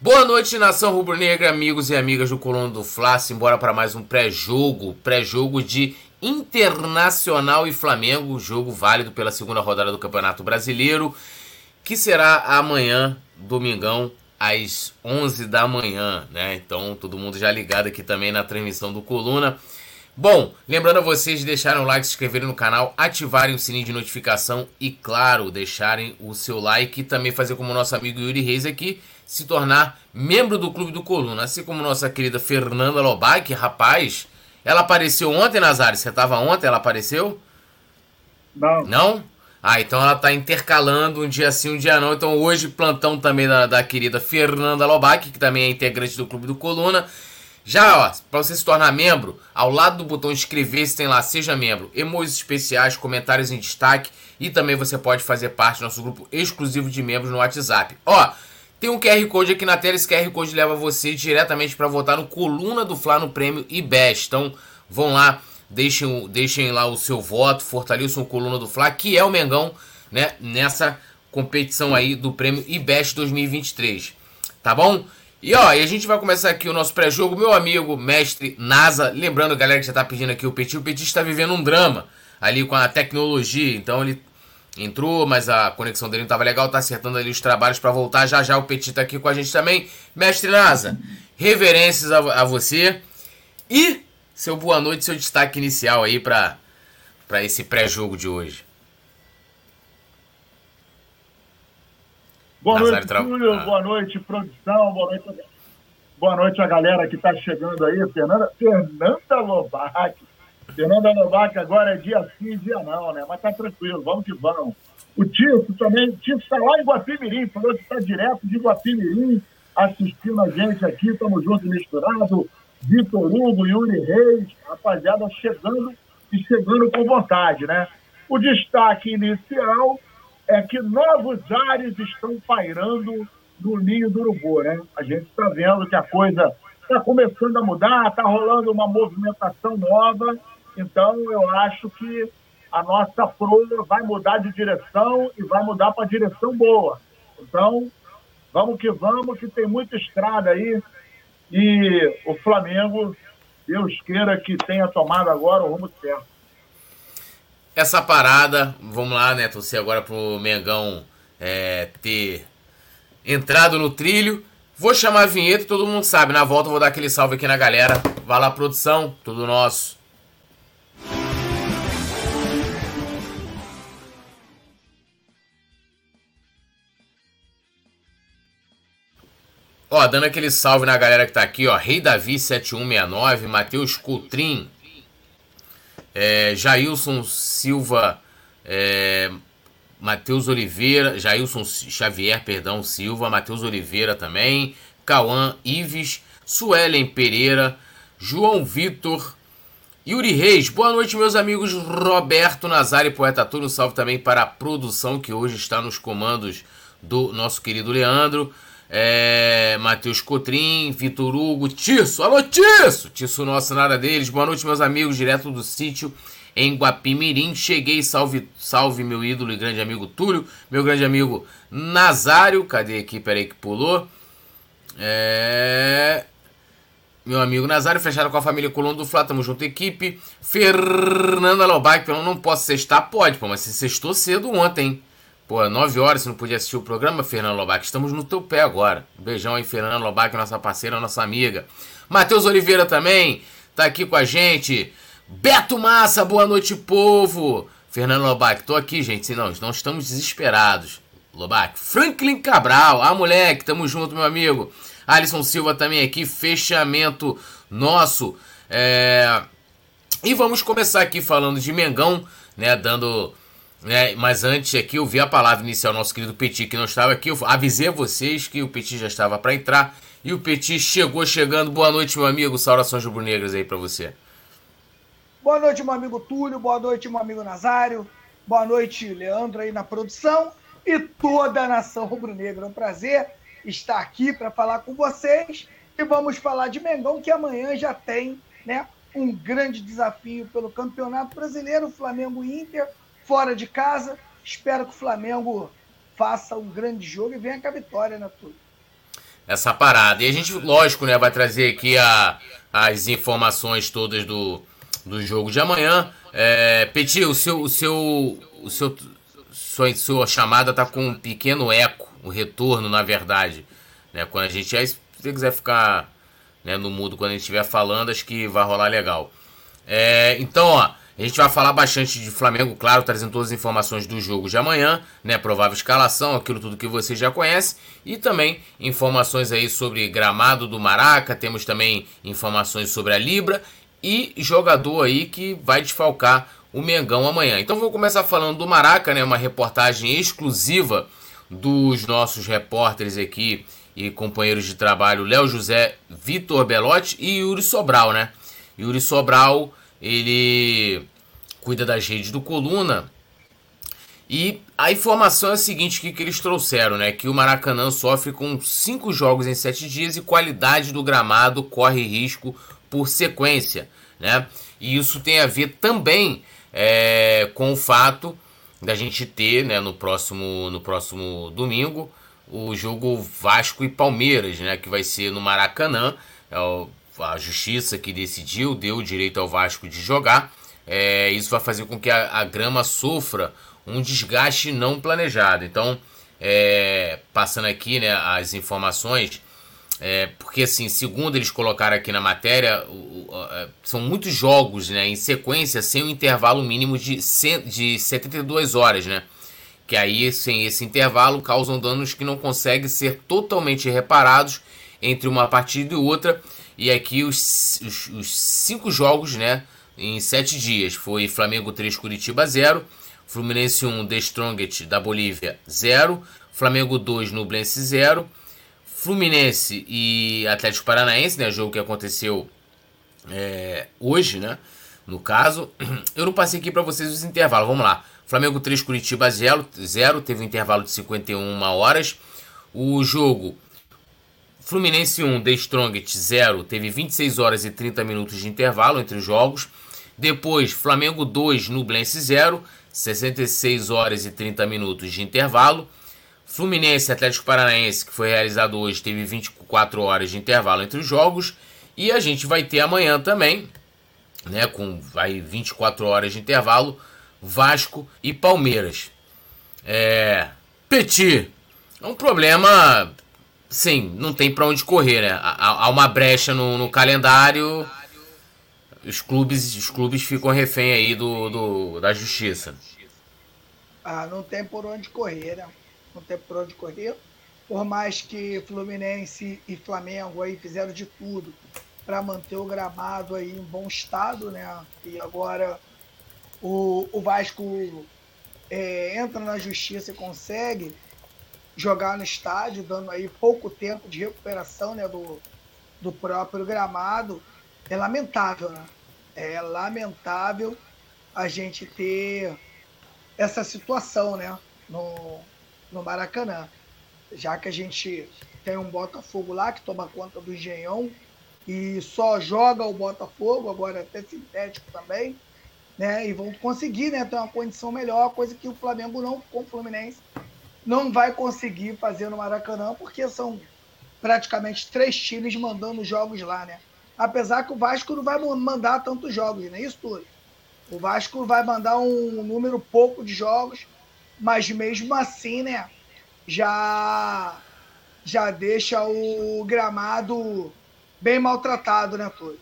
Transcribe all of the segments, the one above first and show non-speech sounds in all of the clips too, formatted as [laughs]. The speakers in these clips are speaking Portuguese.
Boa noite, nação rubro-negra, amigos e amigas do Coluna do Fla. Simbora para mais um pré-jogo, pré-jogo de Internacional e Flamengo, jogo válido pela segunda rodada do Campeonato Brasileiro, que será amanhã, domingão, às 11 da manhã, né? Então, todo mundo já ligado aqui também na transmissão do Coluna. Bom, lembrando a vocês de deixarem o like, se inscreverem no canal, ativarem o sininho de notificação e, claro, deixarem o seu like e também fazer como nosso amigo Yuri Reis aqui, se tornar membro do Clube do Coluna. Assim como nossa querida Fernanda Lobac, rapaz, ela apareceu ontem, Nazário? Você estava ontem, ela apareceu? Não. Não? Ah, então ela tá intercalando um dia sim, um dia não. Então hoje, plantão também da, da querida Fernanda Lobac, que também é integrante do Clube do Coluna. Já, ó, para você se tornar membro, ao lado do botão inscrever-se tem lá Seja Membro, emojis especiais, comentários em destaque e também você pode fazer parte do nosso grupo exclusivo de membros no WhatsApp. Ó, tem um QR Code aqui na tela, esse QR Code leva você diretamente para votar no Coluna do Fla no prêmio IBEST. Então, vão lá, deixem, deixem lá o seu voto, fortaleçam o Coluna do Fla, que é o Mengão, né, nessa competição aí do prêmio IBEST 2023. Tá bom? E ó, e a gente vai começar aqui o nosso pré-jogo. Meu amigo, mestre NASA, lembrando, galera, que já tá pedindo aqui o Petit, o Petit está vivendo um drama ali com a tecnologia, então ele entrou, mas a conexão dele não estava legal, tá acertando ali os trabalhos para voltar. Já já o Petit tá aqui com a gente também. Mestre Nasa, reverências a, a você e seu boa noite, seu destaque inicial aí para para esse pré-jogo de hoje. Boa noite, tra... ah. boa noite, produção, boa noite, boa noite a galera que está chegando aí, Fernanda, Fernanda Lobac, Fernanda Novak agora é dia sim, dia não, né? Mas tá tranquilo, vamos que vamos. O Tito também, o Tito está lá em Guapimirim, falou que está direto de Guapimirim assistindo a gente aqui, estamos juntos misturados. Vitor Hugo, Yuri Reis, rapaziada chegando e chegando com vontade, né? O destaque inicial é que novos ares estão pairando no ninho do urubu, né? A gente está vendo que a coisa está começando a mudar, está rolando uma movimentação nova então, eu acho que a nossa prova vai mudar de direção e vai mudar para direção boa. Então, vamos que vamos, que tem muita estrada aí. E o Flamengo, Deus queira que tenha tomado agora o rumo certo. Essa parada, vamos lá, né? Torcer agora pro Mengão é, ter entrado no trilho. Vou chamar a vinheta, todo mundo sabe. Na volta vou dar aquele salve aqui na galera. Vai lá, produção, tudo nosso. Ó, dando aquele salve na galera que tá aqui, ó. Rei Davi 7169, Matheus Coutrin, é, Jailson Silva, é, Matheus Oliveira, Jailson Xavier, perdão, Silva, Matheus Oliveira também, Cauã Ives, Suelen Pereira, João Vitor, Yuri Reis, boa noite, meus amigos. Roberto Nazari, poeta tudo. Um salve também para a produção que hoje está nos comandos do nosso querido Leandro é, Matheus Cotrim, Vitor Hugo, Tisso, alô Tisso, Tisso nosso, nada deles, boa noite meus amigos, direto do sítio em Guapimirim, cheguei, salve, salve meu ídolo e grande amigo Túlio, meu grande amigo Nazário, cadê aqui, peraí que pulou, é... Meu amigo Nazário, fechado com a família Colombo do Flá, tamo junto, equipe. Fernanda Lobac, eu não posso sextar? Pode, pô, mas você sextou cedo ontem, hein? Pô, 9 horas você não podia assistir o programa, Fernando Lobac. Estamos no teu pé agora. Um beijão aí, Fernando Lobac, nossa parceira, nossa amiga. Matheus Oliveira também tá aqui com a gente. Beto Massa, boa noite, povo. Fernando Lobac, tô aqui, gente. Não, não estamos desesperados. Lobac. Franklin Cabral, ah, moleque, tamo junto, meu amigo. Alisson Silva também aqui, fechamento nosso. É... E vamos começar aqui falando de Mengão, né? Dando é, mas antes aqui eu vi a palavra inicial nosso querido Petit que não estava aqui. Eu avisei a vocês que o Petit já estava para entrar. E o Petit chegou chegando. Boa noite, meu amigo. Saudações rubro-negras aí para você. Boa noite, meu amigo Túlio. Boa noite, meu amigo Nazário. Boa noite, Leandro aí na produção. E toda a nação rubro-negra. É um prazer estar aqui para falar com vocês. E vamos falar de Mengão, que amanhã já tem né, um grande desafio pelo Campeonato Brasileiro, Flamengo Inter fora de casa. Espero que o Flamengo faça um grande jogo e venha com a vitória, né, Túlio? essa parada. E a gente, lógico, né, vai trazer aqui a, as informações todas do, do jogo de amanhã. É, o seu, o seu, o seu, sua, sua chamada tá com um pequeno eco, o um retorno, na verdade. Né, quando a gente, aí, se você quiser ficar né, no mudo quando a gente estiver falando, acho que vai rolar legal. É, então, ó, a gente vai falar bastante de Flamengo, claro, trazendo todas as informações do jogo de amanhã, né? Provável escalação, aquilo tudo que você já conhece. E também informações aí sobre gramado do Maraca. Temos também informações sobre a Libra e jogador aí que vai desfalcar o Mengão amanhã. Então vou começar falando do Maraca, né? Uma reportagem exclusiva dos nossos repórteres aqui e companheiros de trabalho Léo José, Vitor Belotti e Yuri Sobral, né? Yuri Sobral ele cuida das redes do Coluna. E a informação é a seguinte que, que eles trouxeram, né? Que o Maracanã sofre com cinco jogos em sete dias e qualidade do gramado corre risco por sequência, né? E isso tem a ver também é, com o fato da gente ter, né, no próximo, no próximo domingo, o jogo Vasco e Palmeiras, né? Que vai ser no Maracanã. É o a justiça que decidiu, deu o direito ao Vasco de jogar. É, isso vai fazer com que a, a, grama sofra um desgaste não planejado. Então, é, passando aqui né, as informações, é, porque assim, segundo eles colocaram aqui na matéria, o, o, é, são muitos jogos né, em sequência sem um intervalo mínimo de, de 72 horas, né? Que aí, sem esse intervalo, causam danos que não conseguem ser totalmente reparados entre uma partida e outra e aqui os, os, os, cinco jogos, né? Em sete dias. Foi Flamengo 3, Curitiba 0. Fluminense 1, The Strongest da Bolívia 0. Flamengo 2, Nublense 0. Fluminense e Atlético Paranaense, né? Jogo que aconteceu é, hoje, né? No caso, [clears throat] eu não passei aqui para vocês os intervalos. Vamos lá. Flamengo 3, Curitiba 0, 0. Teve um intervalo de 51 horas. O jogo Fluminense 1, The Strongest 0, teve 26 horas e 30 minutos de intervalo entre os jogos. Depois, Flamengo 2, Nublense 0, 66 horas e 30 minutos de intervalo. Fluminense Atlético Paranaense, que foi realizado hoje, teve 24 horas de intervalo entre os jogos. E a gente vai ter amanhã também, né, com vai 24 horas de intervalo, Vasco e Palmeiras. É, Petit, é um problema Sim, não tem para onde correr, né? Há, há uma brecha no, no, calendário. Os clubes, os clubes ficam refém aí do, do, da justiça. Ah, não tem por onde correr, né? Não tem por onde correr. Por mais que Fluminense e Flamengo aí fizeram de tudo para manter o gramado aí em bom estado, né? E agora o, o Vasco é, entra na justiça e consegue jogar no estádio, dando aí pouco tempo de recuperação né, do, do próprio gramado. É lamentável, né? É lamentável a gente ter essa situação né, no, no Maracanã. Já que a gente tem um Botafogo lá que toma conta do Engenhão e só joga o Botafogo, agora até sintético também, né? E vão conseguir né, ter uma condição melhor, coisa que o Flamengo não, com o Fluminense, não vai conseguir fazer no Maracanã, porque são praticamente três times mandando jogos lá, né? Apesar que o Vasco não vai mandar tantos jogos, não é isso, tudo. O Vasco vai mandar um número pouco de jogos, mas mesmo assim, né? Já, já deixa o gramado bem maltratado, né, Túlio?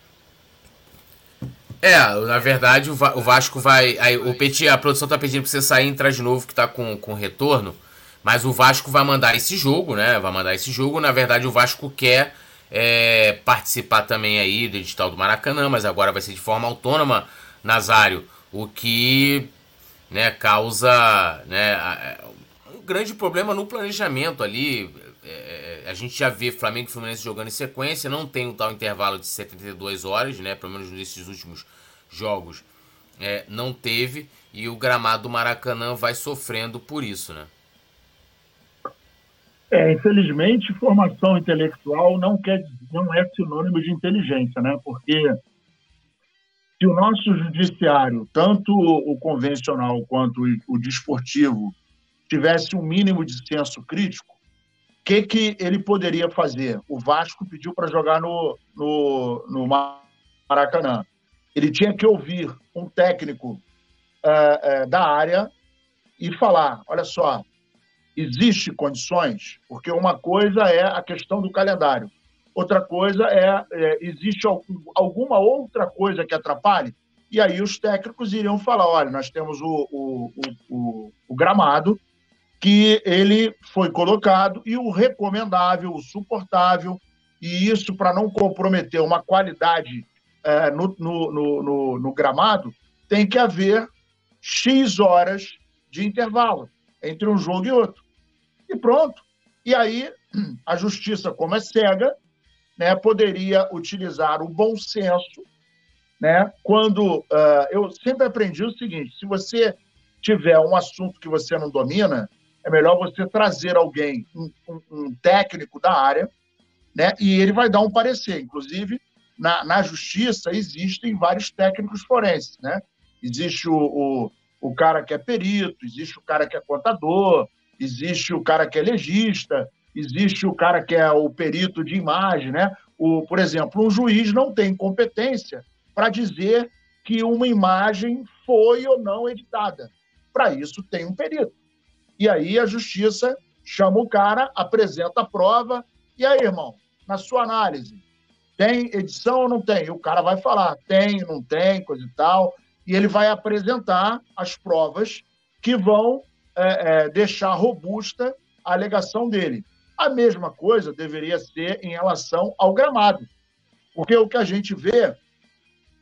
É, na verdade o Vasco vai. Aí, o Petit, a produção tá pedindo pra você sair e entrar de novo, que tá com, com retorno. Mas o Vasco vai mandar esse jogo, né? Vai mandar esse jogo. Na verdade, o Vasco quer é, participar também aí do edital do Maracanã, mas agora vai ser de forma autônoma, Nazário. O que né, causa né, um grande problema no planejamento ali. É, a gente já vê Flamengo e Fluminense jogando em sequência, não tem o tal intervalo de 72 horas, né? Pelo menos nesses últimos jogos é, não teve. E o gramado do Maracanã vai sofrendo por isso, né? É, infelizmente, formação intelectual não, quer, não é sinônimo de inteligência, né? Porque se o nosso judiciário, tanto o convencional quanto o desportivo, tivesse um mínimo de senso crítico, que, que ele poderia fazer? O Vasco pediu para jogar no, no, no Maracanã. Ele tinha que ouvir um técnico é, é, da área e falar: olha só, existe condições, porque uma coisa é a questão do calendário, outra coisa é, é existe alguma outra coisa que atrapalhe. E aí os técnicos iriam falar: olha, nós temos o, o, o, o gramado que ele foi colocado e o recomendável, o suportável, e isso para não comprometer uma qualidade é, no, no, no, no, gramado, tem que haver X horas de intervalo entre um jogo e outro. E pronto. E aí, a justiça, como é cega, né, poderia utilizar o bom senso, né, quando uh, eu sempre aprendi o seguinte: se você tiver um assunto que você não domina, é melhor você trazer alguém, um, um, um técnico da área, né? E ele vai dar um parecer. Inclusive, na, na justiça existem vários técnicos forenses, né? Existe o, o, o cara que é perito, existe o cara que é contador, existe o cara que é legista, existe o cara que é o perito de imagem, né? O, por exemplo, um juiz não tem competência para dizer que uma imagem foi ou não editada. Para isso tem um perito. E aí a justiça chama o cara, apresenta a prova. E aí, irmão, na sua análise, tem edição ou não tem? E o cara vai falar, tem, não tem, coisa e tal. E ele vai apresentar as provas que vão é, é, deixar robusta a alegação dele. A mesma coisa deveria ser em relação ao gramado. Porque o que a gente vê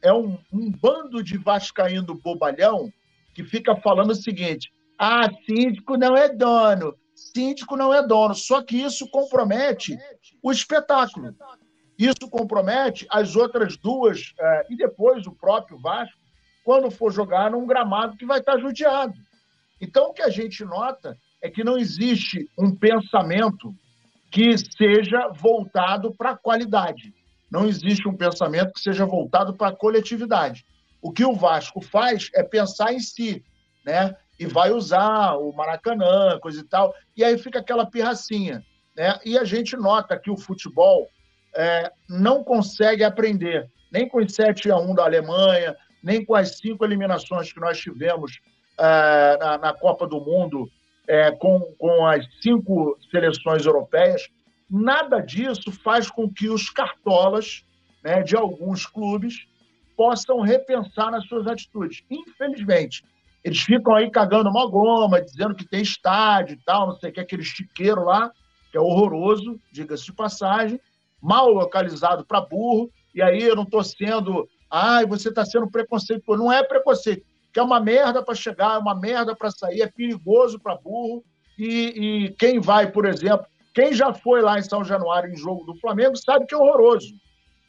é um, um bando de vascaíno bobalhão que fica falando o seguinte: ah, síndico não é dono. Síndico não é dono. Só que isso compromete o espetáculo. Isso compromete as outras duas, é, e depois o próprio Vasco, quando for jogar num gramado que vai estar judiado. Então, o que a gente nota é que não existe um pensamento que seja voltado para a qualidade. Não existe um pensamento que seja voltado para a coletividade. O que o Vasco faz é pensar em si, né? e vai usar o Maracanã, coisa e tal, e aí fica aquela pirracinha. Né? E a gente nota que o futebol é, não consegue aprender, nem com os 7 a 1 da Alemanha, nem com as cinco eliminações que nós tivemos é, na, na, Copa do Mundo é, com, com as cinco seleções europeias. Nada disso faz com que os cartolas né, de alguns clubes possam repensar nas suas atitudes. Infelizmente, eles ficam aí cagando uma goma, dizendo que tem estádio e tal, não sei o que, aquele chiqueiro lá, que é horroroso, diga-se de passagem, mal localizado para burro, e aí eu não estou sendo. Ai, você está sendo preconceituoso. Não é preconceito, que é uma merda para chegar, é uma merda para sair, é perigoso para burro. E, e quem vai, por exemplo, quem já foi lá em São Januário em jogo do Flamengo sabe que é horroroso.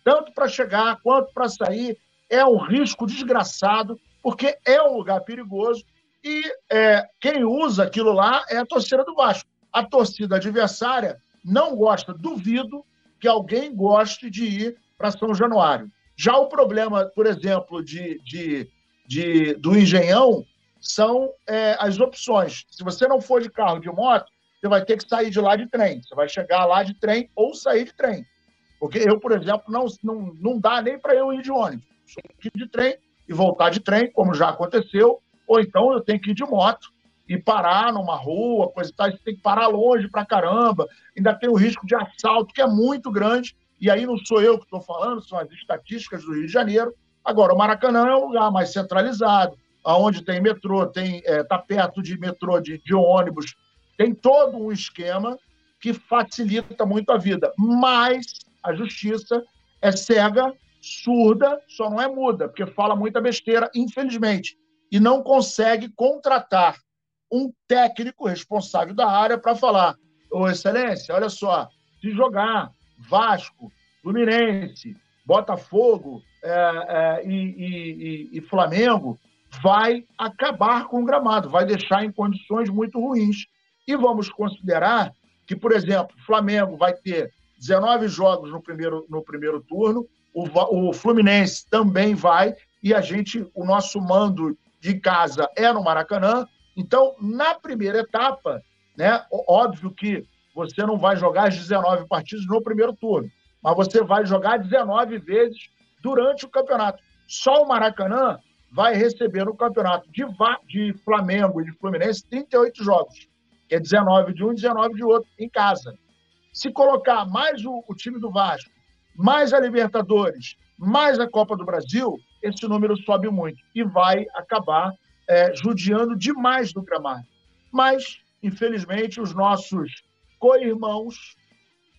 Tanto para chegar quanto para sair, é um risco desgraçado porque é um lugar perigoso e é, quem usa aquilo lá é a torcida do Vasco. A torcida adversária não gosta, duvido que alguém goste de ir para São Januário. Já o problema, por exemplo, de, de, de do Engenhão são é, as opções. Se você não for de carro, de moto, você vai ter que sair de lá de trem. Você vai chegar lá de trem ou sair de trem. Porque eu, por exemplo, não, não, não dá nem para eu ir de ônibus. Ir de trem e voltar de trem, como já aconteceu, ou então eu tenho que ir de moto e parar numa rua, coisa e tal, você tem que parar longe pra caramba, ainda tem o risco de assalto, que é muito grande, e aí não sou eu que estou falando, são as estatísticas do Rio de Janeiro. Agora, o Maracanã é um lugar mais centralizado, aonde tem metrô, tem é, tá perto de metrô, de, de ônibus, tem todo um esquema que facilita muito a vida. Mas a justiça é cega surda, só não é muda, porque fala muita besteira, infelizmente, e não consegue contratar um técnico responsável da área para falar: Ô, Excelência, olha só, se jogar Vasco, Fluminense, Botafogo é, é, e, e, e Flamengo, vai acabar com o gramado, vai deixar em condições muito ruins. E vamos considerar que, por exemplo, o Flamengo vai ter 19 jogos no primeiro, no primeiro turno, o, o Fluminense também vai, e a gente, o nosso mando de casa é no Maracanã. Então, na primeira etapa, né, óbvio que você não vai jogar as 19 partidas no primeiro turno, mas você vai jogar 19 vezes durante o campeonato. Só o Maracanã vai receber no campeonato de, de Flamengo e de Fluminense 38 jogos, que é 19 de um e 19 de outro, em casa. Se colocar mais o, o time do Vasco, mais a Libertadores, mais a Copa do Brasil, esse número sobe muito e vai acabar é, judiando demais do gramado. Mas, infelizmente, os nossos co-irmãos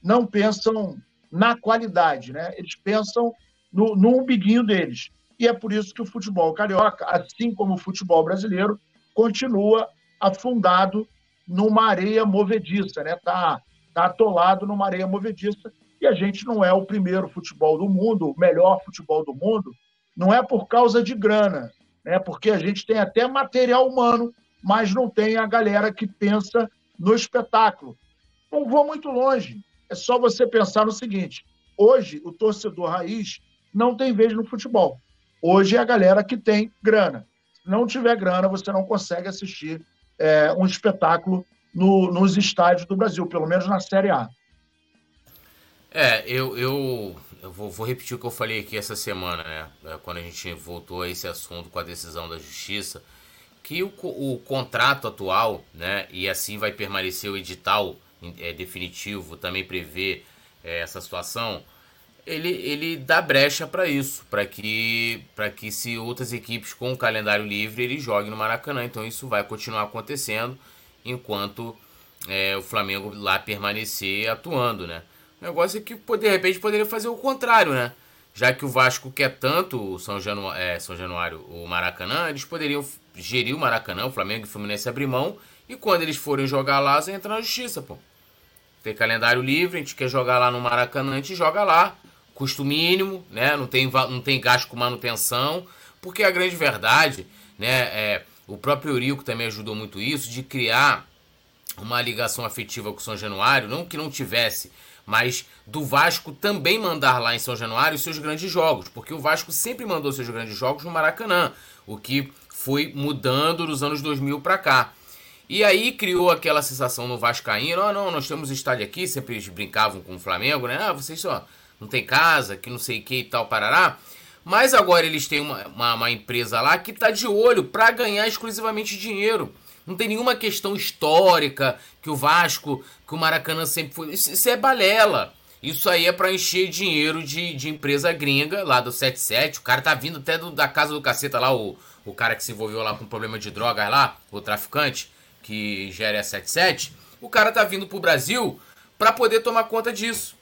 não pensam na qualidade, né? Eles pensam no, no umbiguinho deles. E é por isso que o futebol carioca, assim como o futebol brasileiro, continua afundado numa areia movediça, né? Tá, tá atolado numa areia movediça. E a gente não é o primeiro futebol do mundo, o melhor futebol do mundo, não é por causa de grana, né? Porque a gente tem até material humano, mas não tem a galera que pensa no espetáculo. Não vou muito longe. É só você pensar no seguinte: hoje o torcedor raiz não tem vez no futebol. Hoje é a galera que tem grana. Se não tiver grana, você não consegue assistir é, um espetáculo no, nos estádios do Brasil, pelo menos na Série A. É, eu, eu, eu vou, vou, repetir o que eu falei aqui essa semana, né? É, quando a gente voltou a esse assunto com a decisão da justiça, que o, o contrato atual, né? E assim vai permanecer o edital é, definitivo, também prevê é, essa situação ele, ele dá brecha para isso, para que, que se outras equipes com o calendário livre ele jogue no Maracanã. Então isso vai continuar acontecendo enquanto é, o Flamengo lá permanecer atuando, né? O negócio é que de repente poderia fazer o contrário, né? Já que o Vasco quer tanto o São, Janu é, São Januário, o Maracanã, eles poderiam gerir o Maracanã, o Flamengo e o Fluminense abrir mão, e quando eles forem jogar lá, você entra na justiça, pô. Tem calendário livre, a gente quer jogar lá no Maracanã, a gente joga lá custo mínimo, né? Não tem, não tem gasto com manutenção, porque a grande verdade, né? É, o próprio Eurico também ajudou muito isso, de criar uma ligação afetiva com São Januário, não que não tivesse, mas do Vasco também mandar lá em São Januário seus grandes jogos, porque o Vasco sempre mandou seus grandes jogos no Maracanã, o que foi mudando dos anos 2000 para cá. E aí criou aquela sensação no Vascaíno, oh, não, nós temos estádio aqui, sempre eles brincavam com o Flamengo, né? Ah, vocês só não tem casa, que não sei o que e tal, parará. Mas agora eles têm uma, uma, uma empresa lá que está de olho para ganhar exclusivamente dinheiro. Não tem nenhuma questão histórica que o Vasco, que o Maracanã sempre foi. Isso, isso é balela. Isso aí é para encher dinheiro de, de empresa gringa lá do 77. O cara tá vindo até do, da casa do caceta lá, o, o cara que se envolveu lá com problema de drogas lá, o traficante que gera a 77. O cara tá vindo pro Brasil para poder tomar conta disso.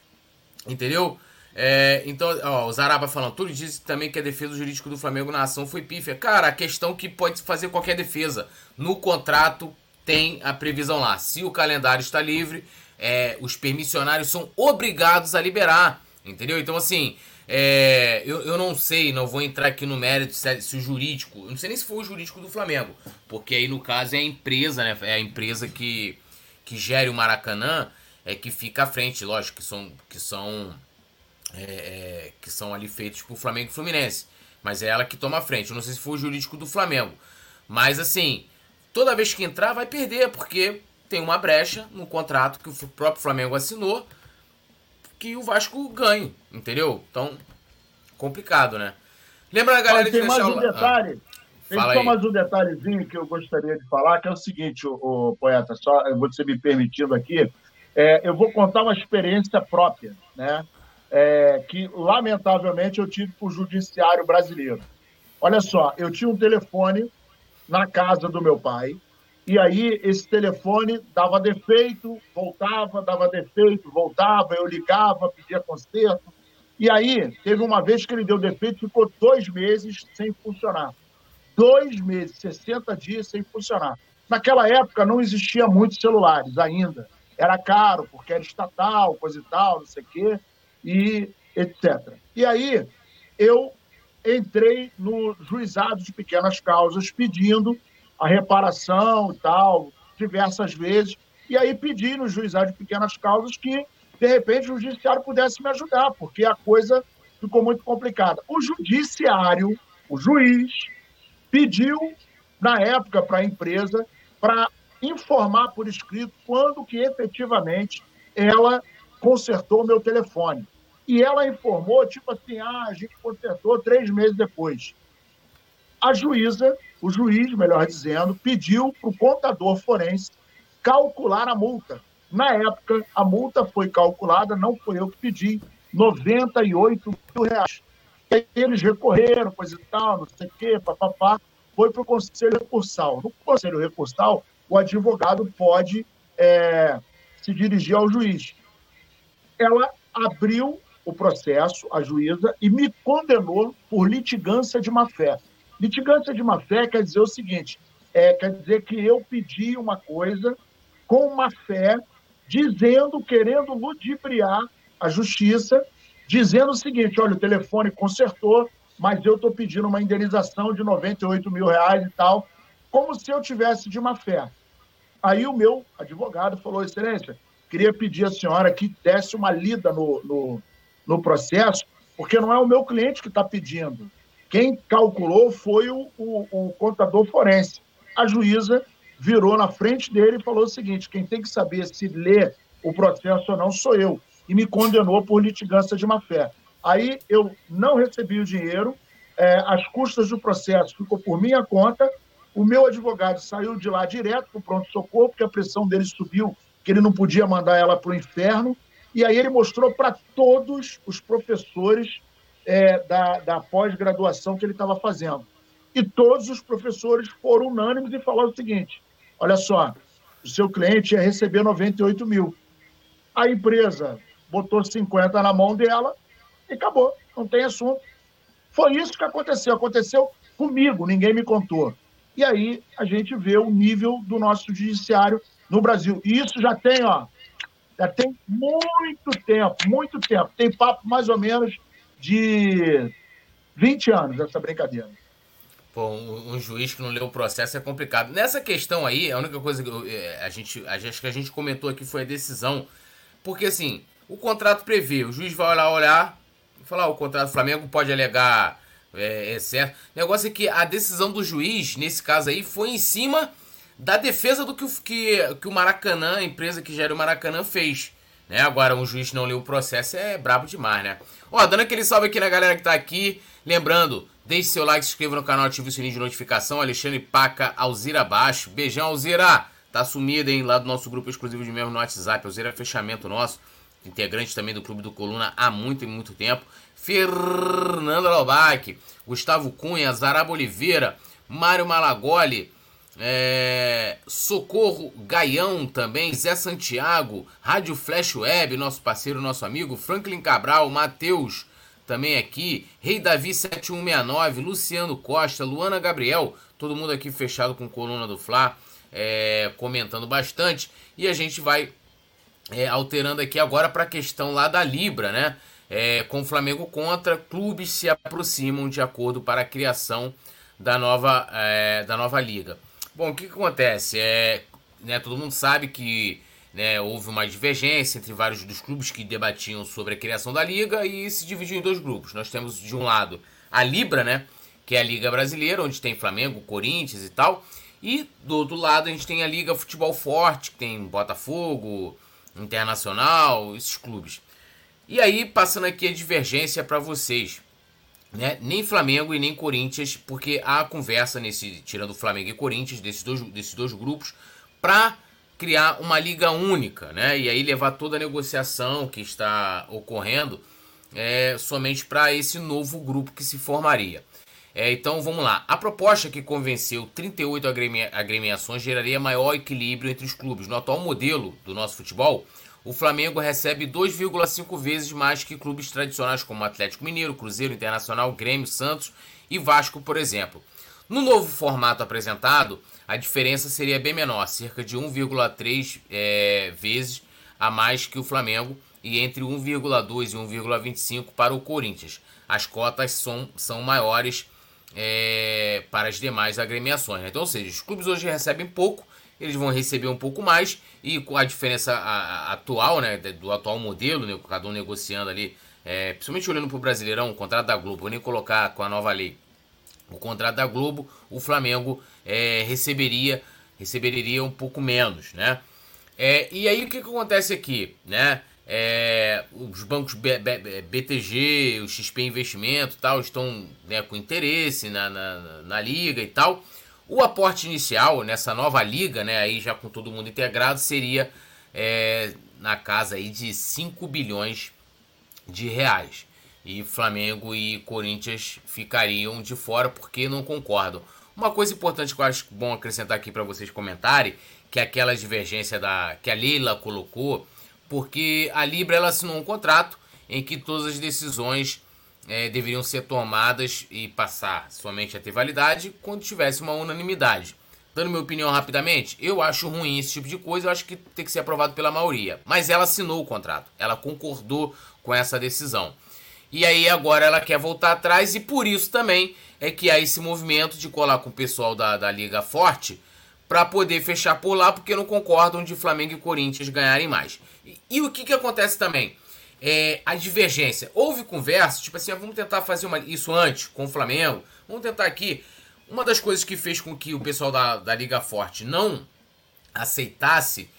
Entendeu? É, então, ó, o Zaraba falando, tudo disse também que a defesa jurídica do Flamengo na ação foi pífia. Cara, a questão que pode fazer qualquer defesa. No contrato tem a previsão lá. Se o calendário está livre, é, os permissionários são obrigados a liberar. Entendeu? Então, assim, é, eu, eu não sei, não vou entrar aqui no mérito se, se, o jurídico. Eu não sei nem se foi o jurídico do Flamengo. Porque aí, no caso, é a empresa, né? É a empresa que, que gere o Maracanã, é que fica à frente, lógico, que são. Que são é, é, que são ali feitos por Flamengo e Fluminense. Mas é ela que toma a frente. Eu não sei se foi o jurídico do Flamengo. Mas assim, toda vez que entrar vai perder, porque tem uma brecha no contrato que o próprio Flamengo assinou que o Vasco ganhe, entendeu? Então, complicado, né? Lembra a galera Olha, tem mais um detalhe. Ah, tem só aí. mais um detalhezinho que eu gostaria de falar, que é o seguinte, o, o poeta, só você me permitindo aqui, é, eu vou contar uma experiência própria, né? É, que, lamentavelmente, eu tive com o judiciário brasileiro. Olha só, eu tinha um telefone na casa do meu pai, e aí esse telefone dava defeito, voltava, dava defeito, voltava, eu ligava, pedia conserto. E aí, teve uma vez que ele deu defeito, ficou dois meses sem funcionar. Dois meses, 60 dias sem funcionar. Naquela época não existia muitos celulares ainda. Era caro, porque era estatal, coisa e tal, não sei o quê e etc. E aí eu entrei no juizado de pequenas causas pedindo a reparação e tal, diversas vezes, e aí pedi no juizado de pequenas causas que, de repente, o judiciário pudesse me ajudar, porque a coisa ficou muito complicada. O judiciário, o juiz, pediu, na época, para a empresa para informar por escrito quando que efetivamente ela consertou o meu telefone. E ela informou, tipo assim, ah, a gente consertou três meses depois. A juíza, o juiz, melhor dizendo, pediu para o contador forense calcular a multa. Na época, a multa foi calculada, não foi eu que pedi, 98 mil reais. E eles recorreram, coisa e tal, não sei o quê, papapá, foi para o Conselho Recursal. No Conselho Recursal, o advogado pode é, se dirigir ao juiz. Ela abriu o processo, a juíza, e me condenou por litigância de má-fé. Litigância de má-fé quer dizer o seguinte, é, quer dizer que eu pedi uma coisa com má-fé, dizendo, querendo ludibriar a justiça, dizendo o seguinte, olha, o telefone consertou, mas eu estou pedindo uma indenização de 98 mil reais e tal, como se eu tivesse de má fé. Aí o meu advogado falou, excelência, queria pedir à senhora que desse uma lida no, no, no processo, porque não é o meu cliente que está pedindo. Quem calculou foi o, o, o contador forense. A juíza virou na frente dele e falou o seguinte: quem tem que saber se ler o processo ou não sou eu. E me condenou por litigância de má-fé. Aí eu não recebi o dinheiro, é, as custas do processo ficou por minha conta. O meu advogado saiu de lá direto para o pronto-socorro, porque a pressão dele subiu, que ele não podia mandar ela para o inferno. E aí ele mostrou para todos os professores é, da, da pós-graduação que ele estava fazendo. E todos os professores foram unânimes e falaram o seguinte: olha só, o seu cliente ia receber 98 mil. A empresa botou 50 na mão dela e acabou, não tem assunto. Foi isso que aconteceu. Aconteceu comigo, ninguém me contou. E aí a gente vê o nível do nosso judiciário no Brasil. E isso já tem, ó, já tem muito tempo, muito tempo. Tem papo mais ou menos de 20 anos essa brincadeira. Pô, um, um, juiz que não leu o processo é complicado. Nessa questão aí, a única coisa que eu, é, a gente, acho que a gente comentou aqui foi a decisão. Porque assim, o contrato prevê, o juiz vai lá olhar, falar, o contrato do Flamengo pode alegar é, é certo. O negócio é que a decisão do juiz, nesse caso aí, foi em cima da defesa do que, que, que o Maracanã, a empresa que gera o Maracanã, fez. Né? Agora, um juiz não leu o processo é brabo demais, né? Ó, dando aquele salve aqui na galera que tá aqui. Lembrando, deixe seu like, se inscreva no canal, ative o sininho de notificação. Alexandre Paca, Alzira Baixo. Beijão, Alzira! Tá sumida, hein? Lá do nosso grupo exclusivo de membros no WhatsApp. Alzira fechamento nosso. Integrante também do Clube do Coluna há muito e muito tempo. Fernando Lobac, Gustavo Cunha, Zaraba Oliveira, Mário Malagoli, é, Socorro Gaião também, Zé Santiago, Rádio Flash Web, nosso parceiro, nosso amigo, Franklin Cabral, Matheus, também aqui, Rei Davi 7169, Luciano Costa, Luana Gabriel, todo mundo aqui fechado com coluna do Fla, é, comentando bastante. E a gente vai é, alterando aqui agora para a questão lá da Libra, né? É, com o Flamengo contra, clubes se aproximam de acordo para a criação da nova, é, da nova liga. Bom, o que, acontece? É, né, todo mundo sabe que né, houve uma divergência entre vários dos clubes que debatiam sobre a criação da liga e se dividiu em dois grupos. Nós temos de um lado a Libra, né, que é a Liga Brasileira, onde tem Flamengo, Corinthians e tal, e do outro lado a gente tem a Liga Futebol Forte, que tem Botafogo, Internacional, esses clubes. E aí, passando aqui a divergência para vocês. Né? Nem Flamengo e nem Corinthians, porque há conversa nesse, tirando Flamengo e Corinthians, desses dois, desses dois grupos, para criar uma liga única, né? E aí levar toda a negociação que está ocorrendo é, somente para esse novo grupo que se formaria. É, então vamos lá. A proposta que convenceu 38 agremiações geraria maior equilíbrio entre os clubes. No atual modelo do nosso futebol, o Flamengo recebe 2,5 vezes mais que clubes tradicionais como Atlético Mineiro, Cruzeiro, Internacional, Grêmio, Santos e Vasco, por exemplo. No novo formato apresentado, a diferença seria bem menor, cerca de 1,3 é, vezes a mais que o Flamengo e entre 1,2 e 1,25 para o Corinthians. As cotas são, são maiores é, para as demais agremiações. Né? Então, ou seja, os clubes hoje recebem pouco, eles vão receber um pouco mais e com a diferença atual, né, do atual modelo, né, cada um negociando ali, é, principalmente olhando para o Brasileirão, o contrato da Globo, vou nem colocar com a nova lei o contrato da Globo, o Flamengo é, receberia receberia um pouco menos, né? É, e aí o que, que acontece aqui, né? É, os bancos B, B, BTG, o XP Investimento tal, estão né, com interesse na, na, na, liga e tal. O aporte inicial nessa nova liga, né, aí já com todo mundo integrado, seria é, na casa aí de 5 bilhões de reais. E Flamengo e Corinthians ficariam de fora porque não concordam. Uma coisa importante que eu acho bom acrescentar aqui para vocês comentarem, que é aquela divergência da, que a Leila colocou porque a Libra ela assinou um contrato em que todas as decisões é, deveriam ser tomadas e passar somente a ter validade quando tivesse uma unanimidade. Dando minha opinião rapidamente, eu acho ruim esse tipo de coisa, eu acho que tem que ser aprovado pela maioria. Mas ela assinou o contrato, ela concordou com essa decisão. E aí agora ela quer voltar atrás e por isso também é que há esse movimento de colar com o pessoal da, da Liga Forte para poder fechar por lá, porque não concordam de Flamengo e Corinthians ganharem mais. E, e o que, que acontece também? É, a divergência. Houve conversa, tipo assim, ah, vamos tentar fazer uma, isso antes com o Flamengo. Vamos tentar aqui. Uma das coisas que fez com que o pessoal da, da Liga Forte não aceitasse,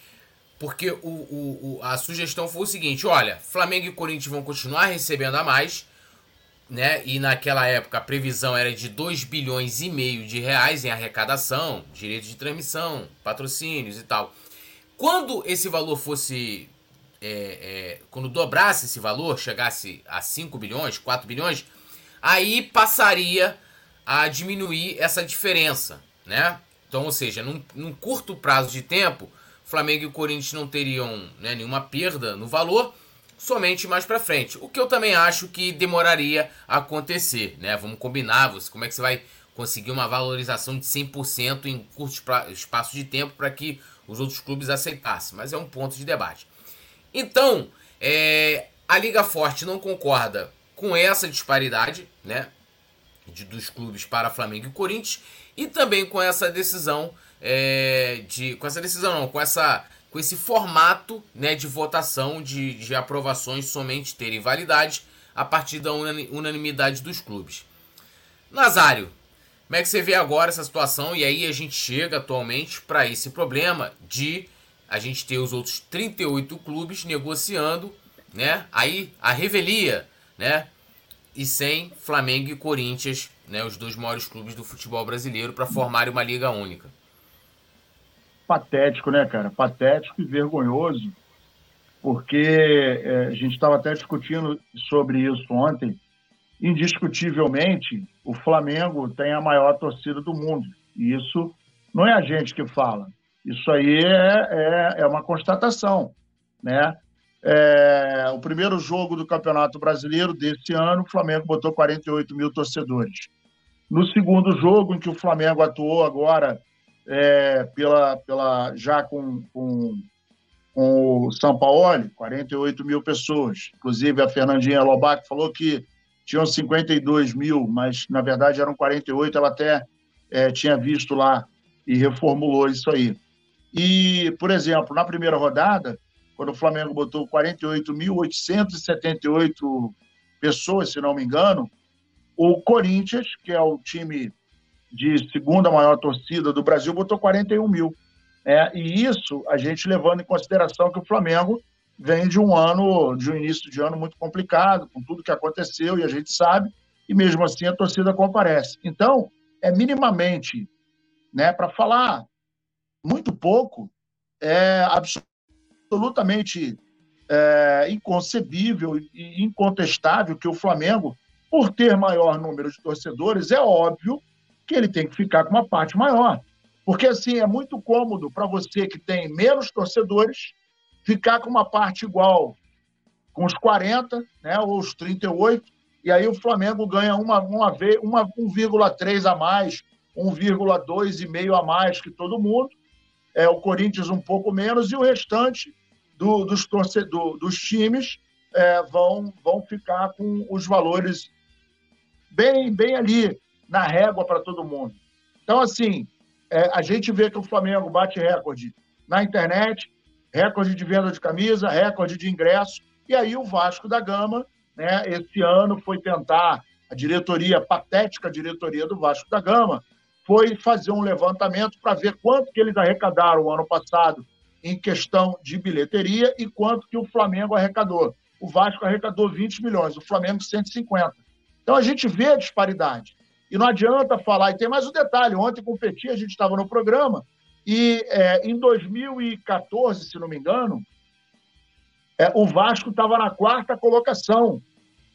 porque o, o, o, a sugestão foi o seguinte: olha, Flamengo e Corinthians vão continuar recebendo a mais, né? E naquela época a previsão era de 2 bilhões e meio de reais em arrecadação, direitos de transmissão, patrocínios e tal. Quando esse valor fosse. É, é, quando dobrasse esse valor, chegasse a 5 bilhões, 4 bilhões, aí passaria a diminuir essa diferença, né? Então, ou seja, num, num curto prazo de tempo, Flamengo e Corinthians não teriam né, nenhuma perda no valor somente mais para frente. O que eu também acho que demoraria a acontecer, né? Vamos combinar, você, como é que você vai conseguir uma valorização de 100% em curto espaço de tempo para que os outros clubes aceitassem, mas é um ponto de debate. Então, é, a Liga Forte não concorda com essa disparidade, né? De, dos clubes para Flamengo e Corinthians e também com essa decisão é, de com essa decisão não com essa com esse formato né, de votação de, de aprovações somente terem validade a partir da unanimidade dos clubes. Nazário, como é que você vê agora essa situação? E aí a gente chega atualmente para esse problema de a gente ter os outros 38 clubes negociando, né? Aí a revelia, né? E sem Flamengo e Corinthians, né? Os dois maiores clubes do futebol brasileiro para formarem uma liga única patético, né, cara? Patético e vergonhoso, porque é, a gente estava até discutindo sobre isso ontem. Indiscutivelmente, o Flamengo tem a maior torcida do mundo. E isso não é a gente que fala. Isso aí é, é, é uma constatação, né? É, o primeiro jogo do Campeonato Brasileiro desse ano, o Flamengo botou 48 mil torcedores. No segundo jogo, em que o Flamengo atuou agora é, pela, pela, já com, com, com o São Paulo, 48 mil pessoas. Inclusive, a Fernandinha Lobac falou que tinham 52 mil, mas na verdade eram 48. Ela até é, tinha visto lá e reformulou isso aí. E, por exemplo, na primeira rodada, quando o Flamengo botou 48.878 pessoas, se não me engano, o Corinthians, que é o time de segunda maior torcida do Brasil, botou 41 mil. É, e isso a gente levando em consideração que o Flamengo vem de um ano, de um início de ano muito complicado, com tudo que aconteceu, e a gente sabe, e mesmo assim a torcida comparece. Então, é minimamente, né, para falar muito pouco, é absolutamente é, inconcebível e incontestável que o Flamengo, por ter maior número de torcedores, é óbvio que ele tem que ficar com uma parte maior. Porque, assim, é muito cômodo para você que tem menos torcedores ficar com uma parte igual com os 40, né, ou os 38, e aí o Flamengo ganha uma, uma, uma 1,3 a mais, 1,2,5 a mais que todo mundo, é, o Corinthians um pouco menos, e o restante do, dos, torcedor, dos times é, vão, vão ficar com os valores bem, bem ali, na régua para todo mundo. Então, assim, é, a gente vê que o Flamengo bate recorde na internet, recorde de venda de camisa, recorde de ingresso, e aí o Vasco da Gama, né, esse ano foi tentar, a diretoria, a patética diretoria do Vasco da Gama, foi fazer um levantamento para ver quanto que eles arrecadaram ano passado em questão de bilheteria e quanto que o Flamengo arrecadou. O Vasco arrecadou 20 milhões, o Flamengo 150. Então a gente vê a disparidade. E não adianta falar. E tem mais um detalhe: ontem com o a gente estava no programa, e é, em 2014, se não me engano, é, o Vasco estava na quarta colocação.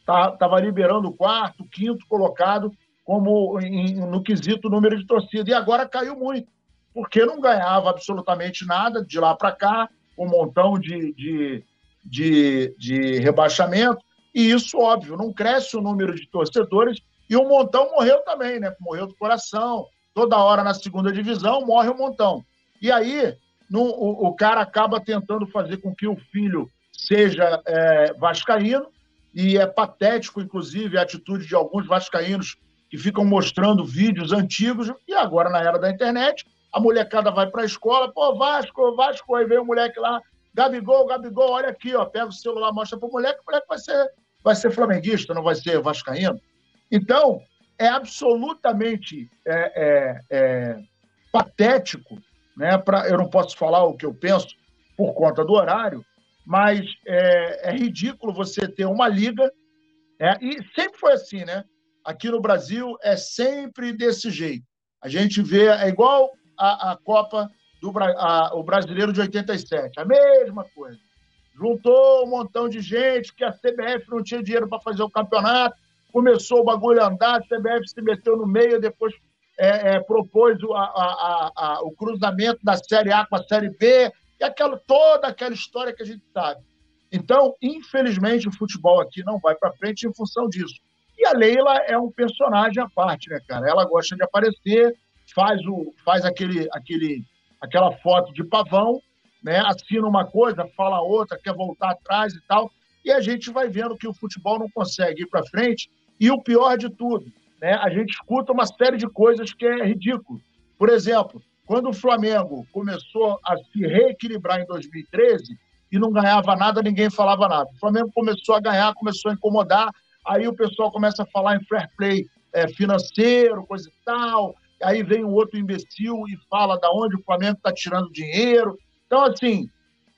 Estava tá, liberando o quarto, quinto colocado como em, no quesito número de torcida. E agora caiu muito, porque não ganhava absolutamente nada de lá para cá, um montão de, de, de, de rebaixamento. E isso, óbvio, não cresce o número de torcedores e um montão morreu também, né? Morreu do coração. Toda hora na segunda divisão morre um montão. E aí no, o, o, cara acaba tentando fazer com que o filho seja é, vascaíno, e é patético, inclusive, a atitude de alguns vascaínos que ficam mostrando vídeos antigos, e agora, na era da internet, a molecada vai para a escola, pô, Vasco, Vasco, aí vem o moleque lá, Gabigol, Gabigol, olha aqui, ó, pega o celular, mostra para o moleque, o moleque vai ser, vai ser flamenguista, não vai ser vascaíno. Então, é absolutamente é, é, é, patético, né? Pra, eu não posso falar o que eu penso por conta do horário, mas é, é ridículo você ter uma liga, é, e sempre foi assim, né? Aqui no Brasil é sempre desse jeito. A gente vê, é igual a, a Copa do a, o Brasileiro de 87, a mesma coisa. Juntou um montão de gente que a CBF não tinha dinheiro para fazer o campeonato, começou o bagulho a andar, a CBF se meteu no meio, depois é, é, propôs o, a, a, o cruzamento da Série A com a Série B, e aquela, toda aquela história que a gente sabe. Então, infelizmente, o futebol aqui não vai para frente em função disso. E a Leila é um personagem à parte, né, cara? Ela gosta de aparecer, faz, o, faz aquele, aquele, aquela foto de pavão, né? assina uma coisa, fala outra, quer voltar atrás e tal. E a gente vai vendo que o futebol não consegue ir para frente e o pior de tudo, né, a gente escuta uma série de coisas que é ridículo. Por exemplo, quando o Flamengo começou a se reequilibrar em 2013 e não ganhava nada, ninguém falava nada. O Flamengo começou a ganhar, começou a incomodar, aí o pessoal começa a falar em fair play é, financeiro, coisa e tal, aí vem um outro imbecil e fala da onde o Flamengo está tirando dinheiro. Então, assim,